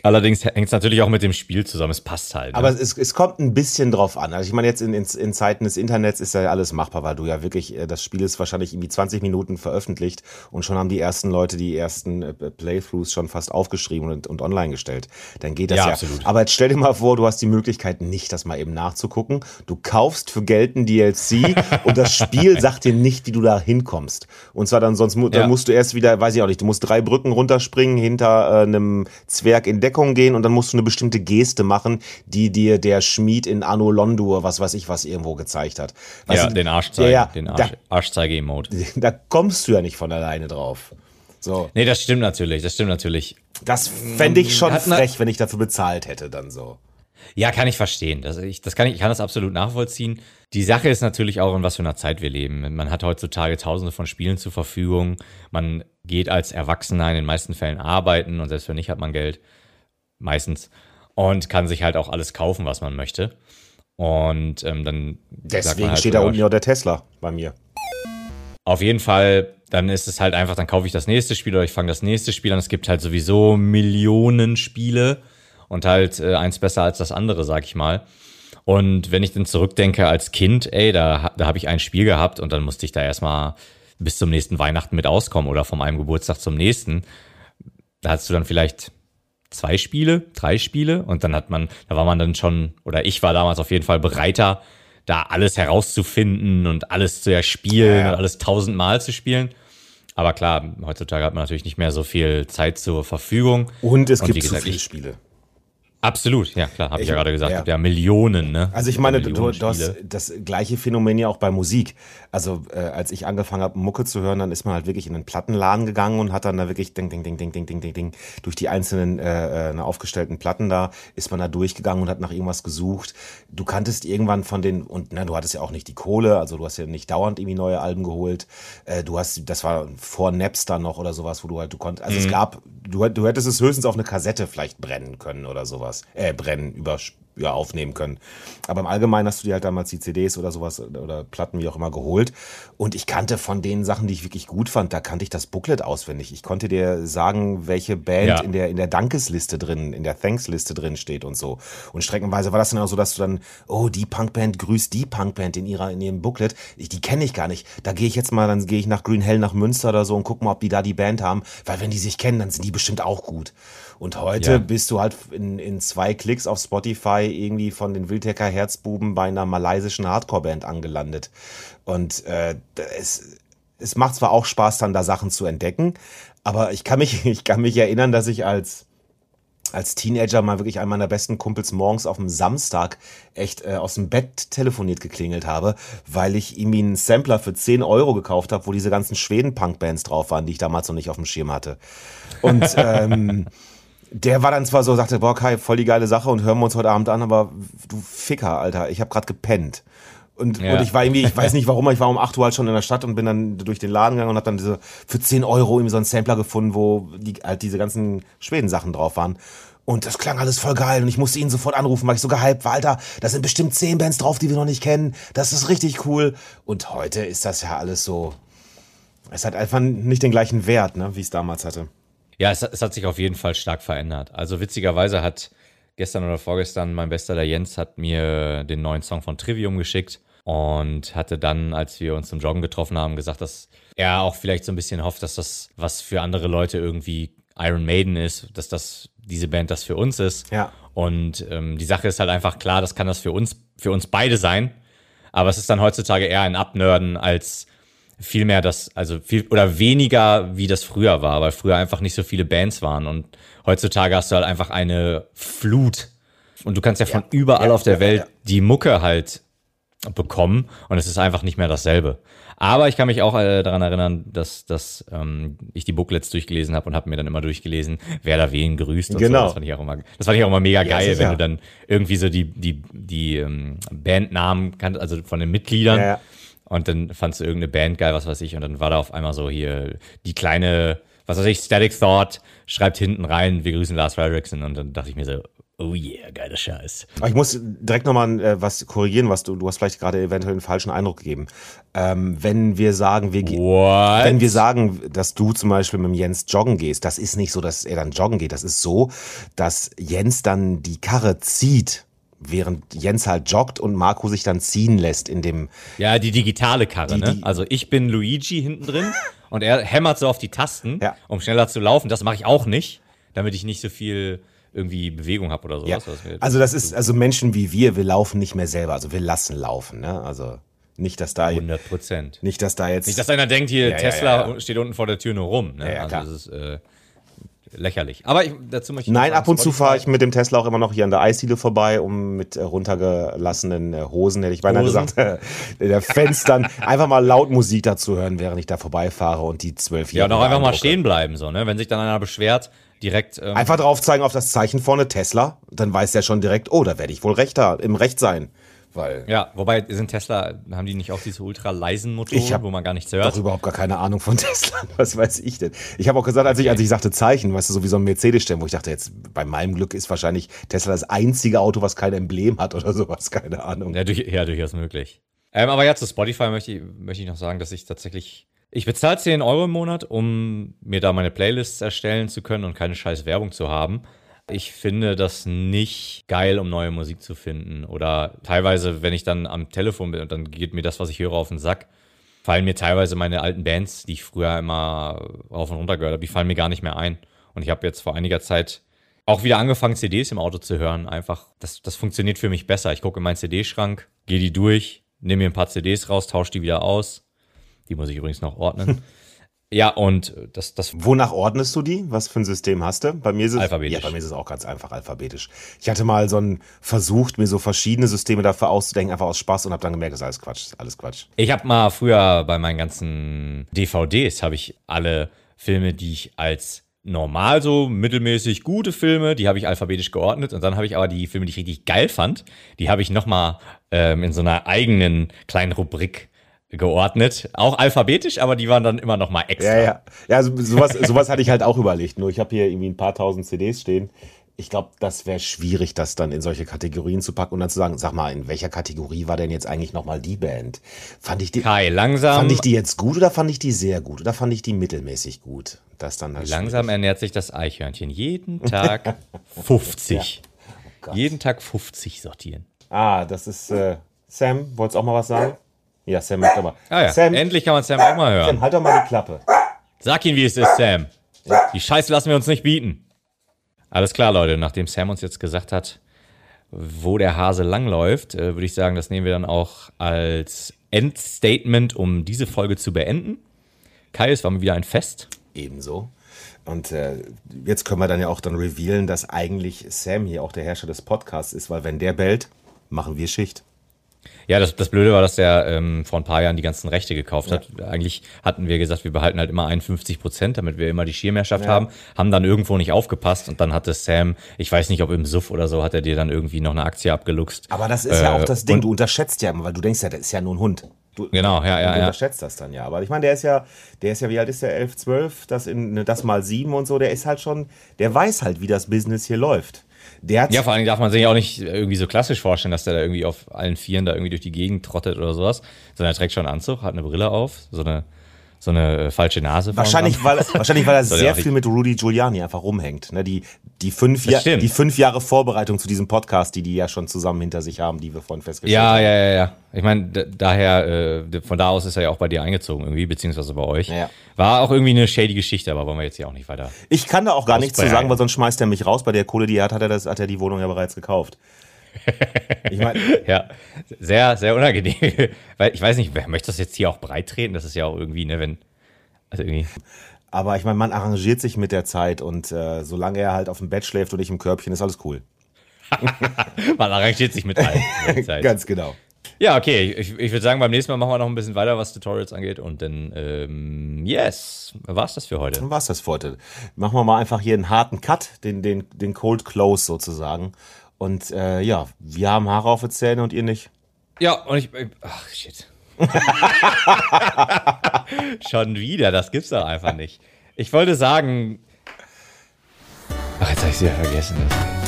S1: Allerdings hängt es natürlich auch mit dem Spiel zusammen. Es passt halt.
S2: Ne? Aber es, es kommt ein bisschen drauf an. Also ich meine, jetzt in, in, in Zeiten des Internets ist ja alles machbar, weil du ja wirklich, äh, das Spiel ist wahrscheinlich irgendwie 20 Minuten veröffentlicht und schon haben die ersten Leute die ersten äh, Playthroughs schon fast aufgeschrieben und, und online gestellt. Dann geht das ja, ja. Absolut. Aber jetzt stell dir mal vor, du hast die Möglichkeit, nicht das mal eben nachzugucken. Du kaufst für Geld ein DLC und das Spiel sagt dir nicht, wie du da hinkommst. Und zwar dann sonst, dann ja. musst du erst wieder, weiß ich auch nicht, du musst drei Brücken runterspringen hinter äh, einem Zwerg in Deckung gehen und dann musst du eine bestimmte Geste machen, die dir der Schmied in Anno Londur, was weiß ich was, irgendwo gezeigt hat.
S1: Was ja, den Arschzeige, ja, den Arsch, Arschzeige-Emote.
S2: Da kommst du ja nicht von alleine drauf. So.
S1: Nee, das stimmt natürlich, das stimmt natürlich.
S2: Das fände ich schon frech, wenn ich dafür bezahlt hätte, dann so.
S1: Ja, kann ich verstehen. Das, ich, das kann ich, ich kann das absolut nachvollziehen. Die Sache ist natürlich auch, in was für einer Zeit wir leben. Man hat heutzutage tausende von Spielen zur Verfügung. Man geht als Erwachsener in den meisten Fällen arbeiten und selbst wenn nicht, hat man Geld meistens. Und kann sich halt auch alles kaufen, was man möchte. Und ähm, dann.
S2: Deswegen halt steht da unten ja der Tesla bei mir.
S1: Auf jeden Fall, dann ist es halt einfach, dann kaufe ich das nächste Spiel oder ich fange das nächste Spiel an. Es gibt halt sowieso Millionen Spiele und halt äh, eins besser als das andere, sag ich mal. Und wenn ich dann zurückdenke als Kind, ey, da, da habe ich ein Spiel gehabt und dann musste ich da erstmal bis zum nächsten Weihnachten mit auskommen oder von einem Geburtstag zum nächsten. Da hast du dann vielleicht zwei Spiele, drei Spiele und dann hat man, da war man dann schon, oder ich war damals auf jeden Fall bereiter, da alles herauszufinden und alles zu erspielen ja. und alles tausendmal zu spielen. Aber klar, heutzutage hat man natürlich nicht mehr so viel Zeit zur Verfügung.
S2: Und es und gibt gesagt, zu viele Spiele.
S1: Absolut, ja klar, habe ich, ich, ja gerade gesagt. Ja. ja, Millionen, ne?
S2: Also ich meine, du, du hast das gleiche Phänomen ja auch bei Musik. Also äh, als ich angefangen habe, Mucke zu hören, dann ist man halt wirklich in den Plattenladen gegangen und hat dann da wirklich ding, ding, ding, ding, ding, ding, ding, ding durch die einzelnen äh, äh, aufgestellten Platten da ist man da durchgegangen und hat nach irgendwas gesucht. Du kanntest irgendwann von den und na, du hattest ja auch nicht die Kohle, also du hast ja nicht dauernd irgendwie neue Alben geholt. Äh, du hast, das war vor Napster noch oder sowas, wo du halt du konntest. Also mhm. es gab, du, du hättest es höchstens auf eine Kassette vielleicht brennen können oder sowas sowas, äh, brennen, über, ja, aufnehmen können. Aber im Allgemeinen hast du dir halt damals die CDs oder sowas oder Platten, wie auch immer, geholt. Und ich kannte von den Sachen, die ich wirklich gut fand, da kannte ich das Booklet auswendig. Ich konnte dir sagen, welche Band ja. in der, in der Dankesliste drin, in der Thanks-Liste drin steht und so. Und streckenweise war das dann auch so, dass du dann, oh, die Punkband grüßt die Punkband in ihrer, in ihrem Booklet. Ich, die kenne ich gar nicht. Da gehe ich jetzt mal, dann gehe ich nach Green Hell nach Münster oder so und guck mal, ob die da die Band haben. Weil wenn die sich kennen, dann sind die bestimmt auch gut. Und heute ja. bist du halt in, in zwei Klicks auf Spotify irgendwie von den Wildhacker Herzbuben bei einer malaysischen Hardcore-Band angelandet. Und äh, es, es macht zwar auch Spaß, dann da Sachen zu entdecken, aber ich kann mich, ich kann mich erinnern, dass ich als als Teenager mal wirklich einen meiner besten Kumpels morgens auf dem Samstag echt äh, aus dem Bett telefoniert geklingelt habe, weil ich ihm einen Sampler für 10 Euro gekauft habe, wo diese ganzen Schweden-Punk-Bands drauf waren, die ich damals noch nicht auf dem Schirm hatte. Und ähm, der war dann zwar so, sagte, boah Kai, voll die geile Sache und hören wir uns heute Abend an, aber du Ficker, Alter, ich habe gerade gepennt. Und, ja. und ich war irgendwie, ich weiß nicht warum, ich war um 8 Uhr halt schon in der Stadt und bin dann durch den Laden gegangen und habe dann diese für 10 Euro irgendwie so einen Sampler gefunden, wo die, halt diese ganzen Schweden-Sachen drauf waren. Und das klang alles voll geil und ich musste ihn sofort anrufen, weil ich so gehypt war, Alter, da sind bestimmt 10 Bands drauf, die wir noch nicht kennen. Das ist richtig cool. Und heute ist das ja alles so, es hat einfach nicht den gleichen Wert, ne, wie es damals hatte.
S1: Ja, es, es, hat sich auf jeden Fall stark verändert. Also witzigerweise hat gestern oder vorgestern mein bester der Jens hat mir den neuen Song von Trivium geschickt und hatte dann, als wir uns zum Joggen getroffen haben, gesagt, dass er auch vielleicht so ein bisschen hofft, dass das was für andere Leute irgendwie Iron Maiden ist, dass das diese Band das für uns ist.
S2: Ja.
S1: Und ähm, die Sache ist halt einfach klar, das kann das für uns für uns beide sein, aber es ist dann heutzutage eher ein Abnörden als viel mehr das, also viel oder weniger, wie das früher war, weil früher einfach nicht so viele Bands waren und heutzutage hast du halt einfach eine Flut und du kannst ja von ja, überall ja, auf der ja, Welt die Mucke halt bekommen und es ist einfach nicht mehr dasselbe. Aber ich kann mich auch äh, daran erinnern, dass, dass ähm, ich die Booklets durchgelesen habe und habe mir dann immer durchgelesen, wer da wen grüßt und
S2: genau.
S1: so. Das fand ich auch immer, das fand ich auch immer mega geil, wenn du dann irgendwie so die, die, die ähm, Bandnamen kannst, also von den Mitgliedern. Ja, ja und dann fandst du irgendeine Band geil, was weiß ich. Und dann war da auf einmal so hier die kleine, was weiß ich, Static Thought schreibt hinten rein, wir grüßen Lars Fredrickson. Und dann dachte ich mir so, Oh yeah, geiler Scheiß.
S2: Aber ich muss direkt nochmal äh, was korrigieren, was du, du hast vielleicht gerade eventuell einen falschen Eindruck gegeben. Ähm, wenn wir sagen, wir gehen,
S1: What?
S2: wenn wir sagen, dass du zum Beispiel mit dem Jens joggen gehst, das ist nicht so, dass er dann joggen geht. Das ist so, dass Jens dann die Karre zieht, während Jens halt joggt und Marco sich dann ziehen lässt in dem.
S1: Ja, die digitale Karre,
S2: Die-
S1: ne? Also ich bin Luigi hinten drin und er hämmert so auf die Tasten,
S2: Ja.
S1: um schneller zu laufen. Das mache ich auch nicht, damit ich nicht so viel irgendwie Bewegung habe oder sowas.
S2: Ja. Also das ist also Menschen wie wir, wir laufen nicht mehr selber, also wir lassen laufen. Ne? Also nicht, dass da
S1: 100 Prozent.
S2: nicht, dass da jetzt
S1: Nicht, dass einer denkt, hier
S2: Ja,
S1: Tesla steht unten vor der Tür nur rum. Ne?
S2: Ja,
S1: also
S2: klar.
S1: das ist äh, lächerlich. Aber ich, dazu möchte ich
S2: Nein,
S1: noch
S2: ab und zu fahre ich mit dem Tesla auch immer noch hier an der Eisdiele vorbei, um mit äh, runtergelassenen äh, Hosen, hätte ich beinahe
S1: Hosen?
S2: gesagt, äh, der Fenstern einfach mal laut Musik dazu hören, während ich da vorbeifahre und die zwölf
S1: Ja, und auch einfach mal stehen bleiben, so, ne? Wenn sich dann einer beschwert, direkt. Ähm,
S2: Einfach drauf zeigen auf das Zeichen vorne Tesla, dann weiß der schon direkt, oh, da werde ich wohl recht da, im Recht sein. Weil
S1: ja, wobei sind Tesla, haben die nicht auch diese ultra leisen Motoren,
S2: Ich
S1: wo man gar nichts hört?
S2: überhaupt gar keine Ahnung von Tesla. Was weiß ich denn? Ich habe auch gesagt, als ich, als ich sagte Zeichen, weißt du, so wie so ein Mercedes-Stern, wo ich dachte, jetzt bei meinem Glück ist wahrscheinlich Tesla das einzige Auto, was kein Emblem hat oder sowas, keine Ahnung.
S1: Ja, durch, ja durchaus möglich. Ähm, aber ja, zu Spotify möchte ich, möchte ich noch sagen, dass ich tatsächlich. Ich bezahle 10 Euro im Monat, um mir da meine Playlists erstellen zu können und keine scheiß Werbung zu haben. Ich finde das nicht geil, um neue Musik zu finden. Oder teilweise, wenn ich dann am Telefon bin und dann geht mir das, was ich höre, auf den Sack, fallen mir teilweise meine alten Bands, die ich früher immer rauf und runter gehört habe, die fallen mir gar nicht mehr ein. Und ich habe jetzt vor einiger Zeit auch wieder angefangen, CDs im Auto zu hören. Einfach, das, das funktioniert für mich besser. Ich gucke in meinen CD-Schrank, gehe die durch, nehme mir ein paar CDs raus, tausche die wieder aus. Die muss ich übrigens noch ordnen. ja, und das, das
S2: Wonach ordnest du die? Was für ein System hast du? Bei mir ist es,
S1: Alphabetisch.
S2: Ja, bei mir ist es auch ganz einfach alphabetisch. Ich hatte mal so einen versucht, mir so verschiedene Systeme dafür auszudenken, einfach aus Spaß und habe dann gemerkt, das ist alles Quatsch, ist alles Quatsch.
S1: Ich habe mal früher bei meinen ganzen DVDs habe ich alle Filme, die ich als normal so mittelmäßig gute Filme, die habe ich alphabetisch geordnet und dann habe ich aber die Filme, die ich richtig geil fand, die habe ich noch mal ähm, in so einer eigenen kleinen Rubrik geordnet, auch alphabetisch, aber die waren dann immer noch mal extra.
S2: Ja, ja. Ja, also sowas, sowas hatte ich halt auch überlegt. Nur ich habe hier irgendwie ein paar tausend CDs stehen. Ich glaube, das wäre schwierig, das dann in solche Kategorien zu packen und dann zu sagen, sag mal, in welcher Kategorie war denn jetzt eigentlich nochmal die Band? Fand ich die,
S1: Kai, langsam,
S2: fand ich die jetzt gut oder fand ich die sehr gut? Oder fand ich die mittelmäßig gut? Das dann halt
S1: langsam ernährt sich das Eichhörnchen jeden Tag 50.
S2: Gott.
S1: jeden Tag 50 sortieren.
S2: Ah, das ist äh, Sam. Wolltest auch mal was sagen? Ja, Sam möchte aber.
S1: Ah ja,
S2: Sam,
S1: endlich kann man Sam auch mal hören.
S2: Sam, halt doch mal die Klappe.
S1: Sag ihn, wie es ist, Sam. Die Scheiße lassen wir uns nicht bieten. Alles klar, Leute. Nachdem Sam uns jetzt gesagt hat, wo der Hase langläuft, äh, würde ich sagen, das nehmen wir dann auch als Endstatement, um diese Folge zu beenden. Kai, es war mir wieder ein Fest.
S2: Ebenso. Und äh, jetzt können wir dann ja auch dann revealen, dass eigentlich Sam hier auch der Herrscher des Podcasts ist, weil wenn der bellt, machen wir Schicht.
S1: Ja, das, das Blöde war, dass der ähm, vor ein paar Jahren die ganzen Rechte gekauft hat. Eigentlich hatten wir gesagt, wir behalten halt immer 51 Prozent, damit wir immer die Schirmherrschaft haben. Haben dann irgendwo nicht aufgepasst und dann hatte Sam, ich weiß nicht, ob im Suff oder so, hat er dir dann irgendwie noch eine Aktie abgeluchst.
S2: Aber das ist ja
S1: Äh,
S2: auch das Ding, du unterschätzt ja immer, weil du denkst ja, das ist ja nur ein Hund. Du,
S1: Genau, ja, ja,
S2: du
S1: ja.
S2: unterschätzt das dann ja. Aber ich meine, der ist ja, der ist ja, wie alt ist der? 11, 12, das in ne, das mal sieben und so, der ist halt schon, der weiß halt, wie das Business hier läuft. Der
S1: Ja, vor allen Dingen darf man sich auch nicht irgendwie so klassisch vorstellen, dass der da irgendwie auf allen Vieren da irgendwie durch die Gegend trottet oder sowas, sondern er trägt schon einen Anzug, hat eine Brille auf, so eine, so eine äh, falsche Nase.
S2: Wahrscheinlich, weil, wahrscheinlich, weil er sehr
S1: ja
S2: viel mit Rudy Giuliani einfach rumhängt. Ne? Die, die, fünf
S1: stimmt.
S2: die fünf Jahre Vorbereitung zu diesem Podcast, die die ja schon zusammen hinter sich haben, die wir vorhin festgestellt
S1: Ja,
S2: haben.
S1: ja, ja, ja. Ich meine, da- daher, äh, von da aus ist er ja auch bei dir eingezogen irgendwie, beziehungsweise bei euch.
S2: Ja.
S1: War auch irgendwie eine shady Geschichte, aber wollen wir jetzt hier auch nicht weiter.
S2: Ich kann da auch gar nichts zu sagen, weil sonst schmeißt er mich raus. Bei der Kohle, die er hat, hat er, das, hat er die Wohnung ja bereits gekauft. Ich meine,
S1: Ja, sehr, sehr unangenehm. Weil ich weiß nicht, wer möchte das jetzt hier auch breit treten? Das ist ja auch irgendwie, ne, wenn. Also irgendwie.
S2: aber ich meine, man arrangiert sich mit der Zeit und äh, solange er halt auf dem Bett schläft und ich im Körbchen, ist alles cool.
S1: Man arrangiert sich mit Zeit.
S2: Ganz genau.
S1: Ja, okay. Ich, ich würde sagen, beim nächsten Mal machen wir noch ein bisschen weiter, was Tutorials angeht. Und dann, ähm, yes, war's das für heute.
S2: Dann war's das für heute. Machen wir mal einfach hier einen harten Cut, den, den, den Cold Close sozusagen. Und äh, ja, wir haben Haare auf den Zähnen und ihr nicht.
S1: Ja, und ich. Ach, shit. Schon wieder, das gibt's doch einfach nicht. Ich wollte sagen. Ach, jetzt habe ich wieder vergessen. Das.